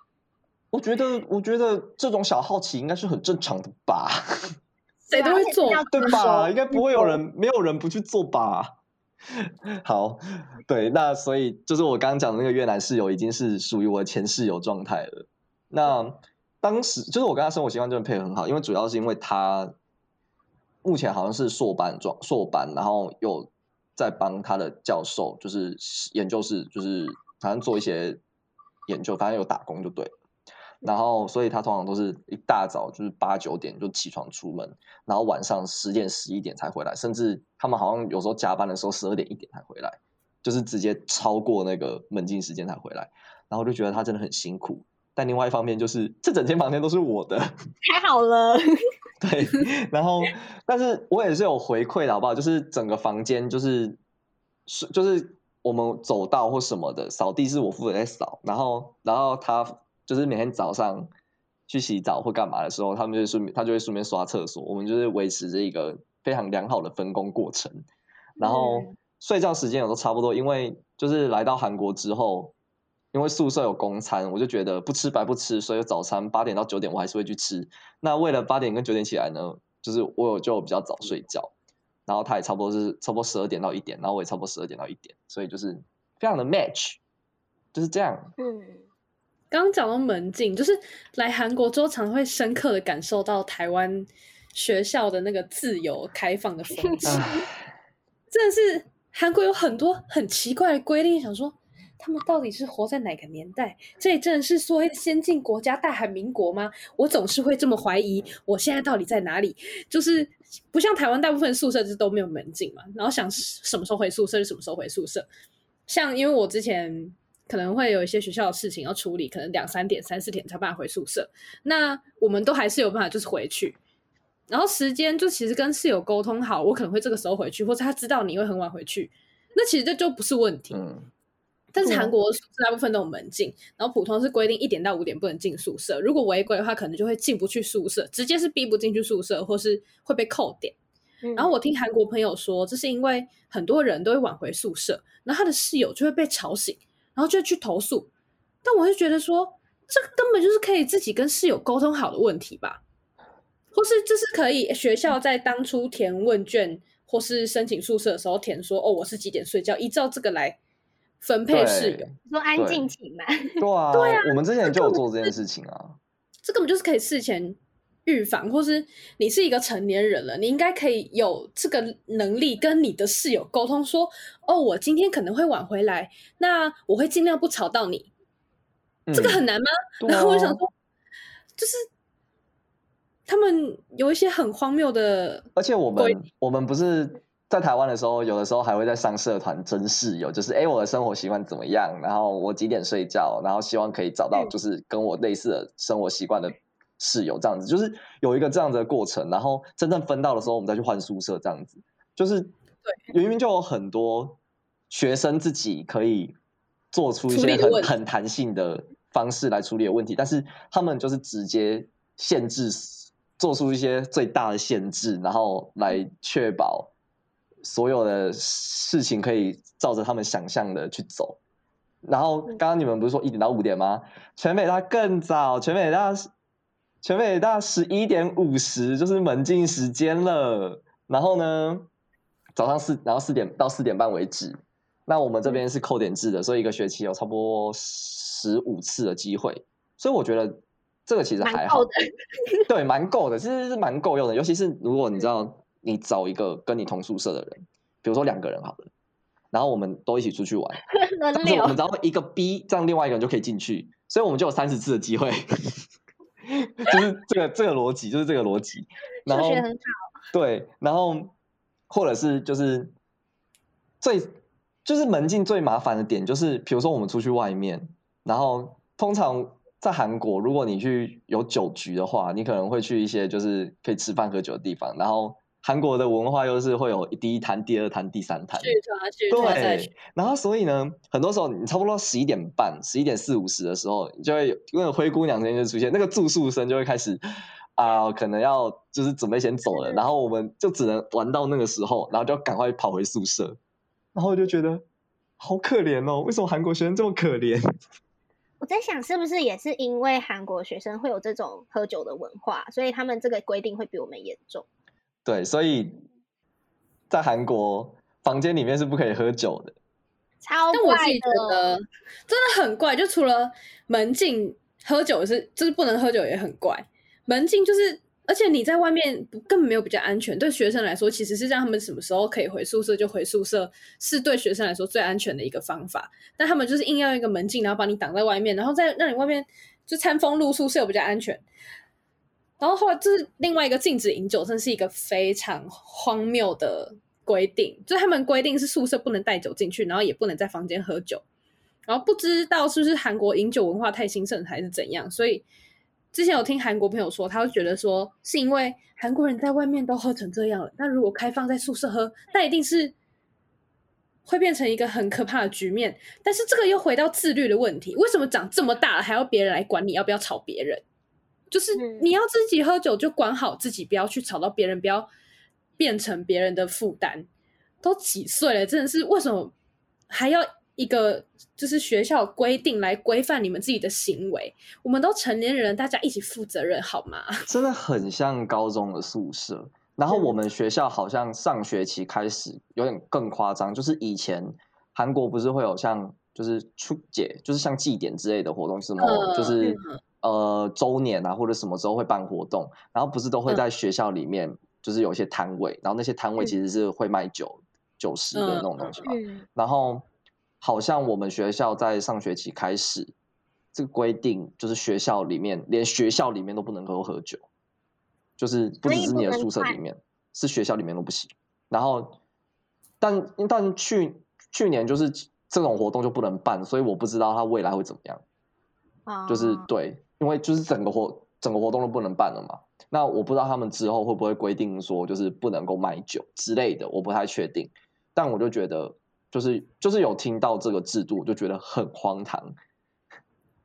[laughs] 我觉得，我觉得这种小好奇应该是很正常的吧？[laughs] 谁都会做，对吧？应该不会有人，没有人不去做吧？好，对，那所以就是我刚刚讲的那个越南室友，已经是属于我的前室友状态了。那。当时就是我跟他生活习惯真的配合很好，因为主要是因为他目前好像是硕班状硕班，然后又在帮他的教授，就是研究室，就是反正做一些研究，反正有打工就对。然后所以他通常都是一大早就是八九点就起床出门，然后晚上十点十一点才回来，甚至他们好像有时候加班的时候十二点一点才回来，就是直接超过那个门禁时间才回来。然后就觉得他真的很辛苦。但另外一方面就是这整间房间都是我的，[laughs] 太好了。对，然后 [laughs] 但是我也是有回馈的好不好？就是整个房间就是是就是我们走道或什么的扫地是我负责在扫，然后然后他就是每天早上去洗澡或干嘛的时候，他们就顺便他就会顺便刷厕所，我们就是维持着一个非常良好的分工过程。然后睡觉时间也都差不多，因为就是来到韩国之后。因为宿舍有公餐，我就觉得不吃白不吃，所以早餐八点到九点我还是会去吃。那为了八点跟九点起来呢，就是我有就比较早睡觉，然后他也差不多是差不多十二点到一点，然后我也差不多十二点到一点，所以就是非常的 match，就是这样。嗯，刚刚讲到门禁，就是来韩国之后，常会深刻的感受到台湾学校的那个自由开放的风气，真的是韩国有很多很奇怪的规定，想说。他们到底是活在哪个年代？这里真的是所谓的先进国家大韩民国吗？我总是会这么怀疑。我现在到底在哪里？就是不像台湾大部分宿舍就是都没有门禁嘛，然后想什么时候回宿舍就什么时候回宿舍。像因为我之前可能会有一些学校的事情要处理，可能两三点、三四点才办法回宿舍。那我们都还是有办法，就是回去。然后时间就其实跟室友沟通好，我可能会这个时候回去，或者他知道你会很晚回去，那其实这就不是问题。但是韩国宿舍大部分都有门禁，然后普通是规定一点到五点不能进宿舍，如果违规的话，可能就会进不去宿舍，直接是逼不进去宿舍，或是会被扣点。嗯、然后我听韩国朋友说，这是因为很多人都会晚回宿舍，然后他的室友就会被吵醒，然后就会去投诉。但我就觉得说，这根本就是可以自己跟室友沟通好的问题吧，或是这是可以学校在当初填问卷或是申请宿舍的时候填说，哦，我是几点睡觉，依照这个来。分配室友，说安静起来。对啊，[laughs] 对啊，我们之前就有做这件事情啊。这根本就是可以事前预防，或是你是一个成年人了，你应该可以有这个能力跟你的室友沟通说，哦，我今天可能会晚回来，那我会尽量不吵到你。嗯、这个很难吗？啊、然后我想说，就是他们有一些很荒谬的，而且我们我们不是。在台湾的时候，有的时候还会在上社团征室友，就是哎，我的生活习惯怎么样？然后我几点睡觉？然后希望可以找到就是跟我类似的生活习惯的室友，这样子就是有一个这样子的过程。然后真正分到的时候，我们再去换宿舍，这样子就是对，明明就有很多学生自己可以做出一些很很弹性的方式来处理的问题，但是他们就是直接限制，做出一些最大的限制，然后来确保。所有的事情可以照着他们想象的去走，然后刚刚你们不是说一点到五点吗？全美大更早，全美大全美大十一点五十就是门禁时间了。然后呢，早上四，然后四点到四点半为止。那我们这边是扣点制的，所以一个学期有差不多十五次的机会。所以我觉得这个其实还好，[laughs] 对，蛮够的，其实是蛮够用的。尤其是如果你知道。你找一个跟你同宿舍的人，比如说两个人好了，然后我们都一起出去玩，[laughs] 但是我们只要一个 B，这样另外一个人就可以进去，所以我们就有三十次的机会，[laughs] 就是这个这个逻辑，就是这个逻辑。然后对，然后或者是就是最就是门禁最麻烦的点，就是比如说我们出去外面，然后通常在韩国，如果你去有酒局的话，你可能会去一些就是可以吃饭喝酒的地方，然后。韩国的文化又是会有第一摊、第二摊、第三摊，对，然后所以呢，很多时候你差不多十一点半、十一点四五十的时候，你就会有那个灰姑娘声音就出现，那个住宿生就会开始啊、呃，可能要就是准备先走了，然后我们就只能玩到那个时候，然后就赶快跑回宿舍，然后我就觉得好可怜哦，为什么韩国学生这么可怜？[laughs] 我在想，是不是也是因为韩国学生会有这种喝酒的文化，所以他们这个规定会比我们严重。对，所以在韩国房间里面是不可以喝酒的，超怪的。但我自己觉得真的很怪，就除了门禁喝酒是，就是不能喝酒也很怪。门禁就是，而且你在外面根本没有比较安全。对学生来说，其实是让他们什么时候可以回宿舍就回宿舍，是对学生来说最安全的一个方法。但他们就是硬要一个门禁，然后把你挡在外面，然后再让你外面就餐风露宿舍有比较安全。然后后来就是另外一个禁止饮酒，真是一个非常荒谬的规定，就他们规定是宿舍不能带酒进去，然后也不能在房间喝酒。然后不知道是不是韩国饮酒文化太兴盛还是怎样，所以之前有听韩国朋友说，他会觉得说是因为韩国人在外面都喝成这样了，那如果开放在宿舍喝，那一定是会变成一个很可怕的局面。但是这个又回到自律的问题，为什么长这么大了还要别人来管你要不要吵别人？就是你要自己喝酒就管好自己，不要去吵到别人，不要变成别人的负担。都几岁了，真的是为什么还要一个就是学校规定来规范你们自己的行为？我们都成年人，大家一起负责任好吗？[laughs] 真的很像高中的宿舍。然后我们学校好像上学期开始有点更夸张，就是以前韩国不是会有像就是出节，就是像祭典之类的活动，什么就是。嗯呃，周年啊，或者什么时候会办活动，然后不是都会在学校里面，就是有一些摊位，嗯、然后那些摊位其实是会卖酒、酒、嗯、食的那种东西嘛。嗯、然后好像我们学校在上学期开始，这个规定就是学校里面连学校里面都不能够喝酒，就是不只是你的宿舍里面，是学校里面都不行。然后，但但去去年就是这种活动就不能办，所以我不知道他未来会怎么样。啊、就是对。因为就是整个活整个活动都不能办了嘛，那我不知道他们之后会不会规定说就是不能够卖酒之类的，我不太确定。但我就觉得就是就是有听到这个制度，我就觉得很荒唐。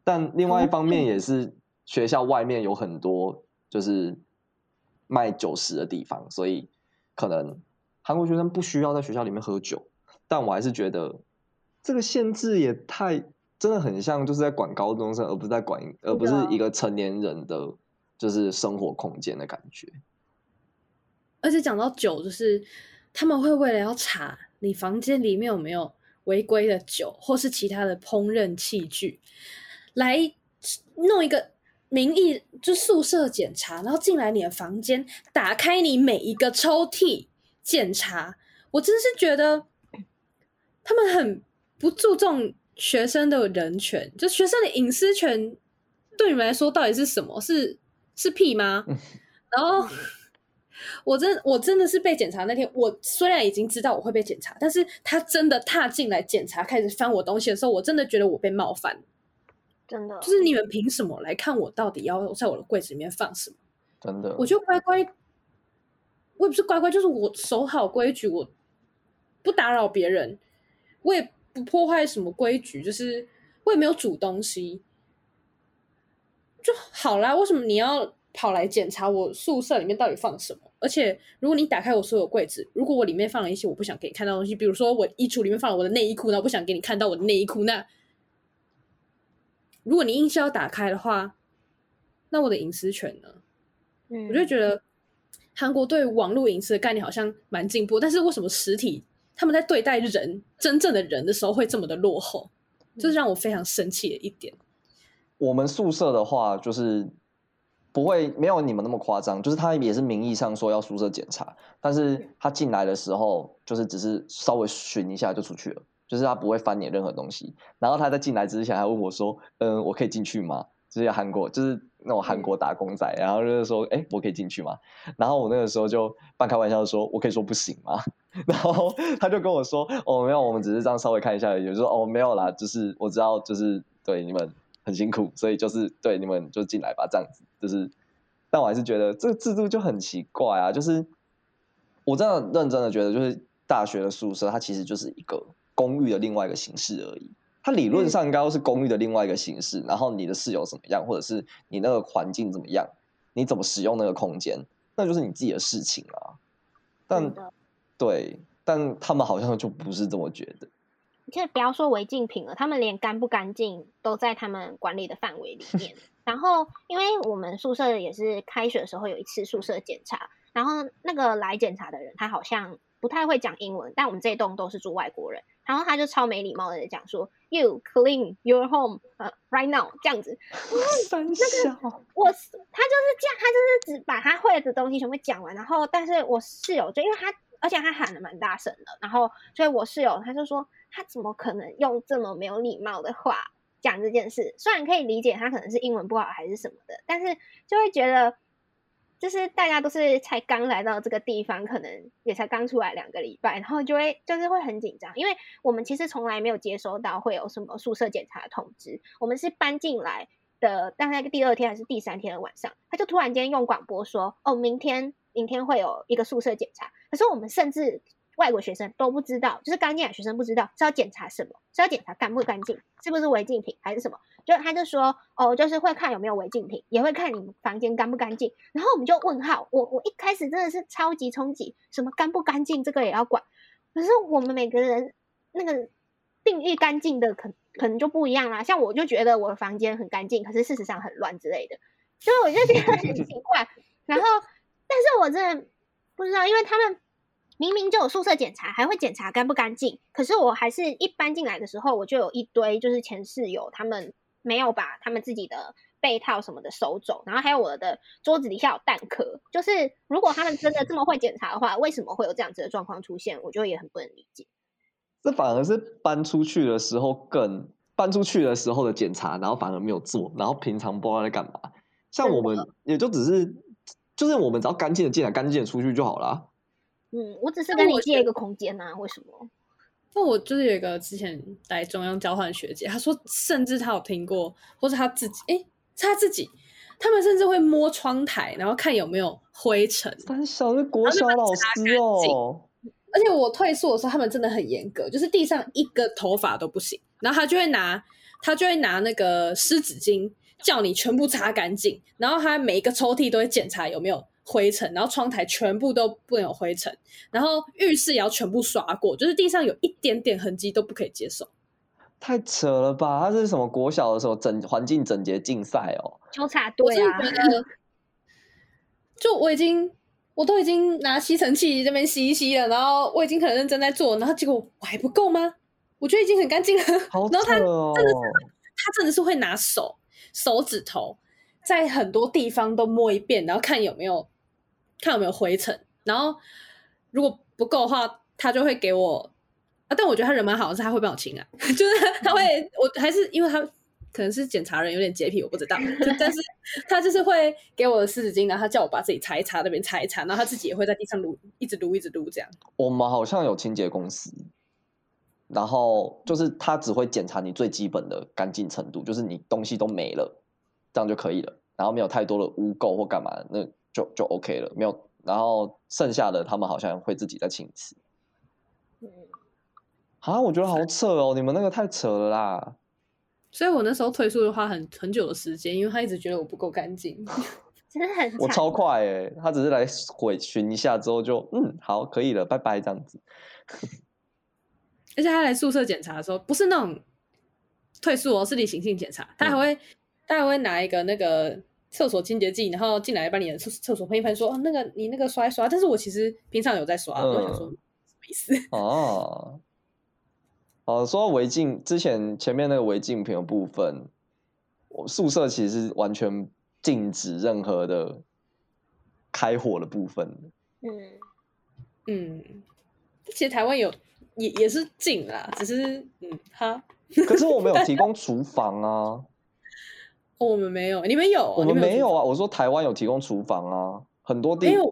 但另外一方面也是学校外面有很多就是卖酒食的地方，所以可能韩国学生不需要在学校里面喝酒。但我还是觉得这个限制也太。真的很像，就是在管高中生，而不是在管，而不是一个成年人的，就是生活空间的感觉。而且讲到酒，就是他们会为了要查你房间里面有没有违规的酒，或是其他的烹饪器具，来弄一个名义，就宿舍检查，然后进来你的房间，打开你每一个抽屉检查。我真的是觉得他们很不注重。学生的人权，就学生的隐私权，对你们来说到底是什么？是是屁吗？然后我真我真的是被检查那天，我虽然已经知道我会被检查，但是他真的踏进来检查，开始翻我东西的时候，我真的觉得我被冒犯。真的，就是你们凭什么来看我到底要在我的柜子里面放什么？真的，我就乖乖，我也不是乖乖，就是我守好规矩，我不打扰别人，我也。不破坏什么规矩，就是我也没有煮东西就好啦。为什么你要跑来检查我宿舍里面到底放什么？而且如果你打开我所有柜子，如果我里面放了一些我不想给你看到的东西，比如说我衣橱里面放了我的内衣裤，然后我不想给你看到我的内衣裤，那如果你硬是要打开的话，那我的隐私权呢？嗯，我就觉得韩国对网络隐私的概念好像蛮进步，但是为什么实体？他们在对待人真正的人的时候会这么的落后，这是让我非常生气的一点。我们宿舍的话，就是不会没有你们那么夸张，就是他也是名义上说要宿舍检查，但是他进来的时候，就是只是稍微巡一下就出去了，就是他不会翻你任何东西。然后他在进来之前还问我说：“嗯，我可以进去吗？”就是韩国，就是。那种韩国打工仔，然后就是说，哎，我可以进去吗？然后我那个时候就半开玩笑说，我可以说不行吗？[laughs] 然后他就跟我说，哦，没有，我们只是这样稍微看一下而已。就说，哦，没有啦，就是我知道，就是对你们很辛苦，所以就是对你们就进来吧，这样子。就是，但我还是觉得这个制度就很奇怪啊。就是我这样认真的觉得，就是大学的宿舍，它其实就是一个公寓的另外一个形式而已。它理论上应该是公寓的另外一个形式，嗯、然后你的室友怎么样，或者是你那个环境怎么样，你怎么使用那个空间，那就是你自己的事情啊。但的对，但他们好像就不是这么觉得。其实不要说违禁品了，他们连干不干净都在他们管理的范围里面。[laughs] 然后，因为我们宿舍也是开学的时候有一次宿舍检查，然后那个来检查的人他好像不太会讲英文，但我们这一栋都是住外国人。然后他就超没礼貌的讲说，You clean your home，呃，right now 这样子。[laughs] 三小那个我他就是这样，他就是只把他会的东西全部讲完。然后，但是我室友就因为他，而且他喊的蛮大声的，然后所以我室友他就说，他怎么可能用这么没有礼貌的话讲这件事。虽然可以理解他可能是英文不好还是什么的，但是就会觉得，就是大家都是才刚来到这个地方，可能也才刚出来两个礼拜，然后就会就是会很紧张，因为我们其实从来没有接收到会有什么宿舍检查的通知，我们是搬进来的大概第二天还是第三天的晚上，他就突然间用广播说：“哦，明天明天会有一个宿舍检查。”可是我们甚至。外国学生都不知道，就是刚进来学生不知道是要检查什么，是要检查干不干净，是不是违禁品还是什么？就他就说哦，就是会看有没有违禁品，也会看你们房间干不干净。然后我们就问号，我我一开始真的是超级冲击，什么干不干净这个也要管。可是我们每个人那个定义干净的可可能就不一样啦。像我就觉得我的房间很干净，可是事实上很乱之类的，所以我就觉得很奇怪。[laughs] 然后，但是我真的不知道，因为他们。明明就有宿舍检查，还会检查干不干净。可是我还是一搬进来的时候，我就有一堆就是前室友他们没有把他们自己的被套什么的收走，然后还有我的桌子底下有蛋壳。就是如果他们真的这么会检查的话，为什么会有这样子的状况出现？我就也很不能理解。这反而是搬出去的时候更搬出去的时候的检查，然后反而没有做，然后平常不知道在干嘛。像我们也就只是就是我们只要干净的进来，干净的出去就好了。嗯，我只是跟你借一个空间呐、啊，为什么？那我就是有一个之前来中央交换学姐，她说甚至她有听过，或是她自己，哎、欸，是她自己，他们甚至会摸窗台，然后看有没有灰尘。三小是国小老师哦，而且我退宿的时候，他们真的很严格，就是地上一个头发都不行，然后他就会拿，他就会拿那个湿纸巾叫你全部擦干净，然后他每一个抽屉都会检查有没有。灰尘，然后窗台全部都不能有灰尘，然后浴室也要全部刷过，就是地上有一点点痕迹都不可以接受。太扯了吧？他是什么国小的时候整环境整洁竞赛哦？纠察队啊！就我已经，我都已经拿吸尘器这边吸一吸了，然后我已经很认真在做，然后结果我还不够吗？我觉得已经很干净了。好哦！然后他真的是，他真的是会拿手手指头在很多地方都摸一遍，然后看有没有。看有没有灰尘，然后如果不够的话，他就会给我啊。但我觉得他人蛮好的，是他会帮我清啊，[laughs] 就是他会，我还是因为他可能是检查人有点洁癖，我不知道。但是他就是会给我的湿纸巾，然后他叫我把自己擦一擦，那边擦一擦，然后他自己也会在地上撸，一直撸，一直撸这样。我们好像有清洁公司，然后就是他只会检查你最基本的干净程度，就是你东西都没了，这样就可以了，然后没有太多的污垢或干嘛那。就就 OK 了，没有，然后剩下的他们好像会自己再清一次。嗯，啊，我觉得好扯哦，你们那个太扯了啦。所以我那时候退宿就花很很久的时间，因为他一直觉得我不够干净，[laughs] 真的很。我超快哎，他只是来回巡一下之后就嗯好可以了，拜拜这样子。[laughs] 而且他来宿舍检查的时候，不是那种退宿哦，是例行性检查，他还会、嗯、他还会拿一个那个。厕所清洁剂，然后进来把你的厕厕所喷一喷，说：“哦，那个你那个刷一刷。”但是我其实平常有在刷，我、嗯、想说什么意思？哦，哦，说到违禁，之前前面那个违禁品的部分，我宿舍其实是完全禁止任何的开火的部分。嗯嗯，其实台湾有也也是禁啦，只是嗯哈。可是我没有提供厨房啊。我们没有，你们有？我们没有啊！我说台湾有提供厨房啊，很多地方。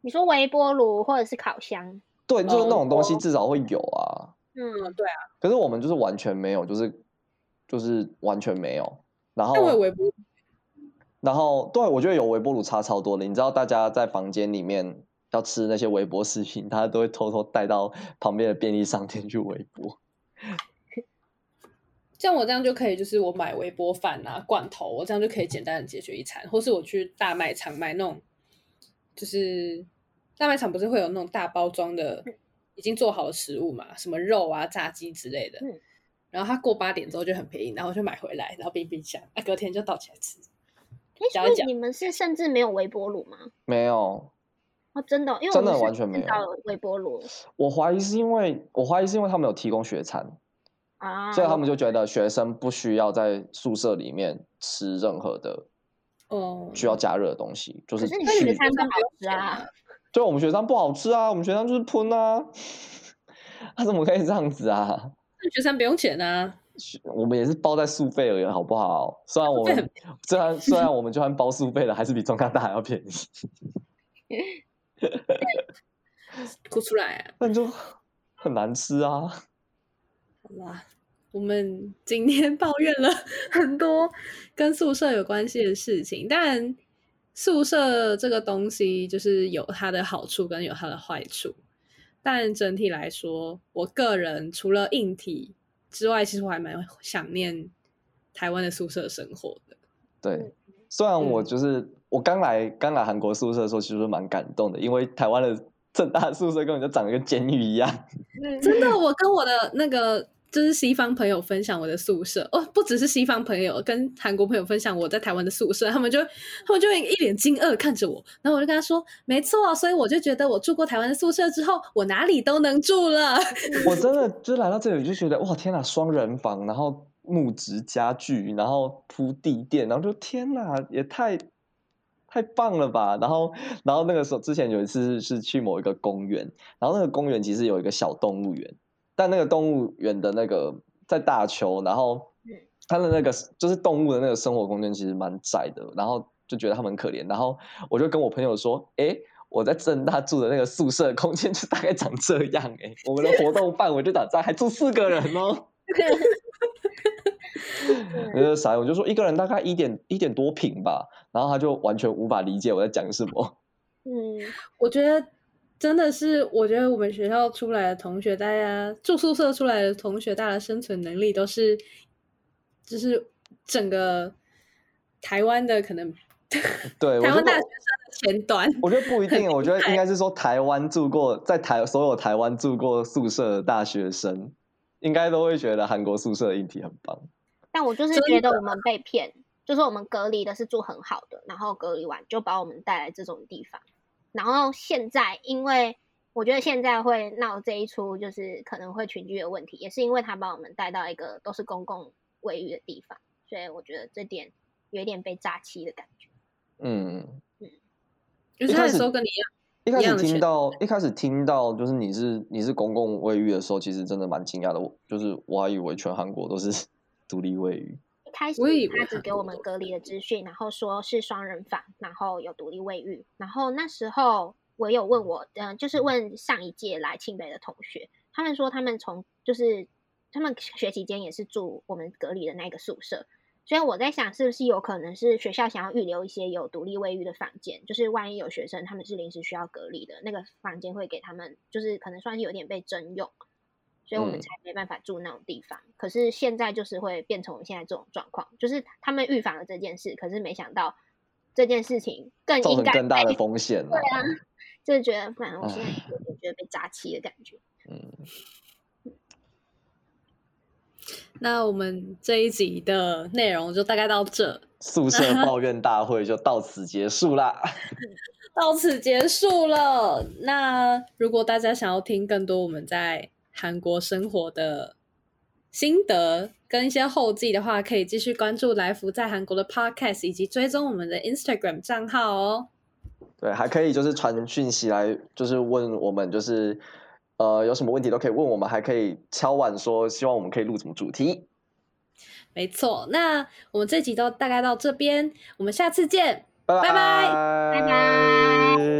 你说微波炉或者是烤箱？对，就是那种东西至少会有啊。嗯，对啊。可是我们就是完全没有，就是就是完全没有。然后微波，然后对，我觉得有微波炉差超多的。你知道，大家在房间里面要吃那些微波食品，大家都会偷偷带到旁边的便利商店去微波。像我这样就可以，就是我买微波饭啊、罐头，我这样就可以简单的解决一餐。或是我去大卖场买那种，就是大卖场不是会有那种大包装的已经做好的食物嘛，什么肉啊、炸鸡之类的。嗯。然后它过八点之后就很便宜，然后就买回来，然后冰冰箱，啊，隔天就倒起来吃。哎，所以你们是甚至没有微波炉吗？没有。哦，真的，因为真的完全没有微波炉。我怀疑是因为我怀疑是因为他们有提供学餐。啊，所以他们就觉得学生不需要在宿舍里面吃任何的，哦，需要加热的东西，就是去学餐不好吃啊。[laughs] 对，我们学生不好吃啊，我们学生就是喷啊，[laughs] 他怎么可以这样子啊？那学生不用钱啊？我们也是包在宿费而已，好不好？虽然我们虽然虽然我们就算包宿费了，还是比中科大还要便宜。[laughs] 哭出来啊！那就很难吃啊。好啦，我们今天 [laughs] 抱怨了很多跟宿舍有关系的事情，但宿舍这个东西就是有它的好处跟有它的坏处。但整体来说，我个人除了硬体。之外，其实我还蛮想念台湾的宿舍生活的。对，虽然我就是、嗯、我刚来刚来韩国宿舍的时候，其实蛮感动的，因为台湾的正大宿舍根本就长得跟监狱一样。真的，我跟我的那个。就是西方朋友分享我的宿舍哦，不只是西方朋友，跟韩国朋友分享我在台湾的宿舍，他们就他们就会一脸惊愕看着我，然后我就跟他说：“没错，所以我就觉得我住过台湾的宿舍之后，我哪里都能住了。”我真的就来到这里就觉得哇，天哪，双人房，然后木质家具，然后铺地垫，然后就天哪，也太太棒了吧！然后然后那个时候之前有一次是去某一个公园，然后那个公园其实有一个小动物园。但那个动物园的那个在大邱，然后他的那个就是动物的那个生活空间其实蛮窄的，然后就觉得他们很可怜，然后我就跟我朋友说：“哎，我在正大住的那个宿舍空间就大概长这样，哎，我们的活动范围就长这样，还住四个人哦。[laughs] ”我就傻，我就说一个人大概一点一点多平吧，然后他就完全无法理解我在讲什么。嗯，我觉得。真的是，我觉得我们学校出来的同学，大家住宿舍出来的同学，大家的生存能力都是，就是整个台湾的可能，对，[laughs] 台湾大学生的前端。我觉得不一定，我觉得应 [laughs] 该是说台湾住过，在台所有台湾住过宿舍的大学生，应该都会觉得韩国宿舍的硬体很棒。但我就是觉得我们被骗，就是我们隔离的是住很好的，然后隔离完就把我们带来这种地方。然后现在，因为我觉得现在会闹这一出，就是可能会群聚的问题，也是因为他把我们带到一个都是公共卫浴的地方，所以我觉得这点有一点被诈欺的感觉。嗯嗯，就是他的时候跟你一样，一开始听到一开始听到就是你是你是公共卫浴的时候，其实真的蛮惊讶的。我就是我还以为全韩国都是 [laughs] 独立卫浴。开始他只给我们隔离的资讯，然后说是双人房，然后有独立卫浴。然后那时候我有问我，嗯、呃，就是问上一届来清北的同学，他们说他们从就是他们学期间也是住我们隔离的那个宿舍，所以我在想是不是有可能是学校想要预留一些有独立卫浴的房间，就是万一有学生他们是临时需要隔离的那个房间会给他们，就是可能算是有点被征用。所以我们才没办法住那种地方。嗯、可是现在就是会变成我们现在这种状况，就是他们预防了这件事，可是没想到这件事情更应该更大的风险了。对啊，就是觉得，反正我现在有点觉得被扎气的感觉。[laughs] 嗯。那我们这一集的内容就大概到这，宿舍 [laughs] 抱怨大会就到此结束啦。[laughs] 到此结束了。那如果大家想要听更多我们在韩国生活的心得跟一些后记的话，可以继续关注来福在韩国的 Podcast，以及追踪我们的 Instagram 账号哦。对，还可以就是传讯息来，就是问我们，就是呃有什么问题都可以问我们，还可以敲碗说希望我们可以录什么主题。没错，那我们这集都大概到这边，我们下次见，拜拜，拜拜。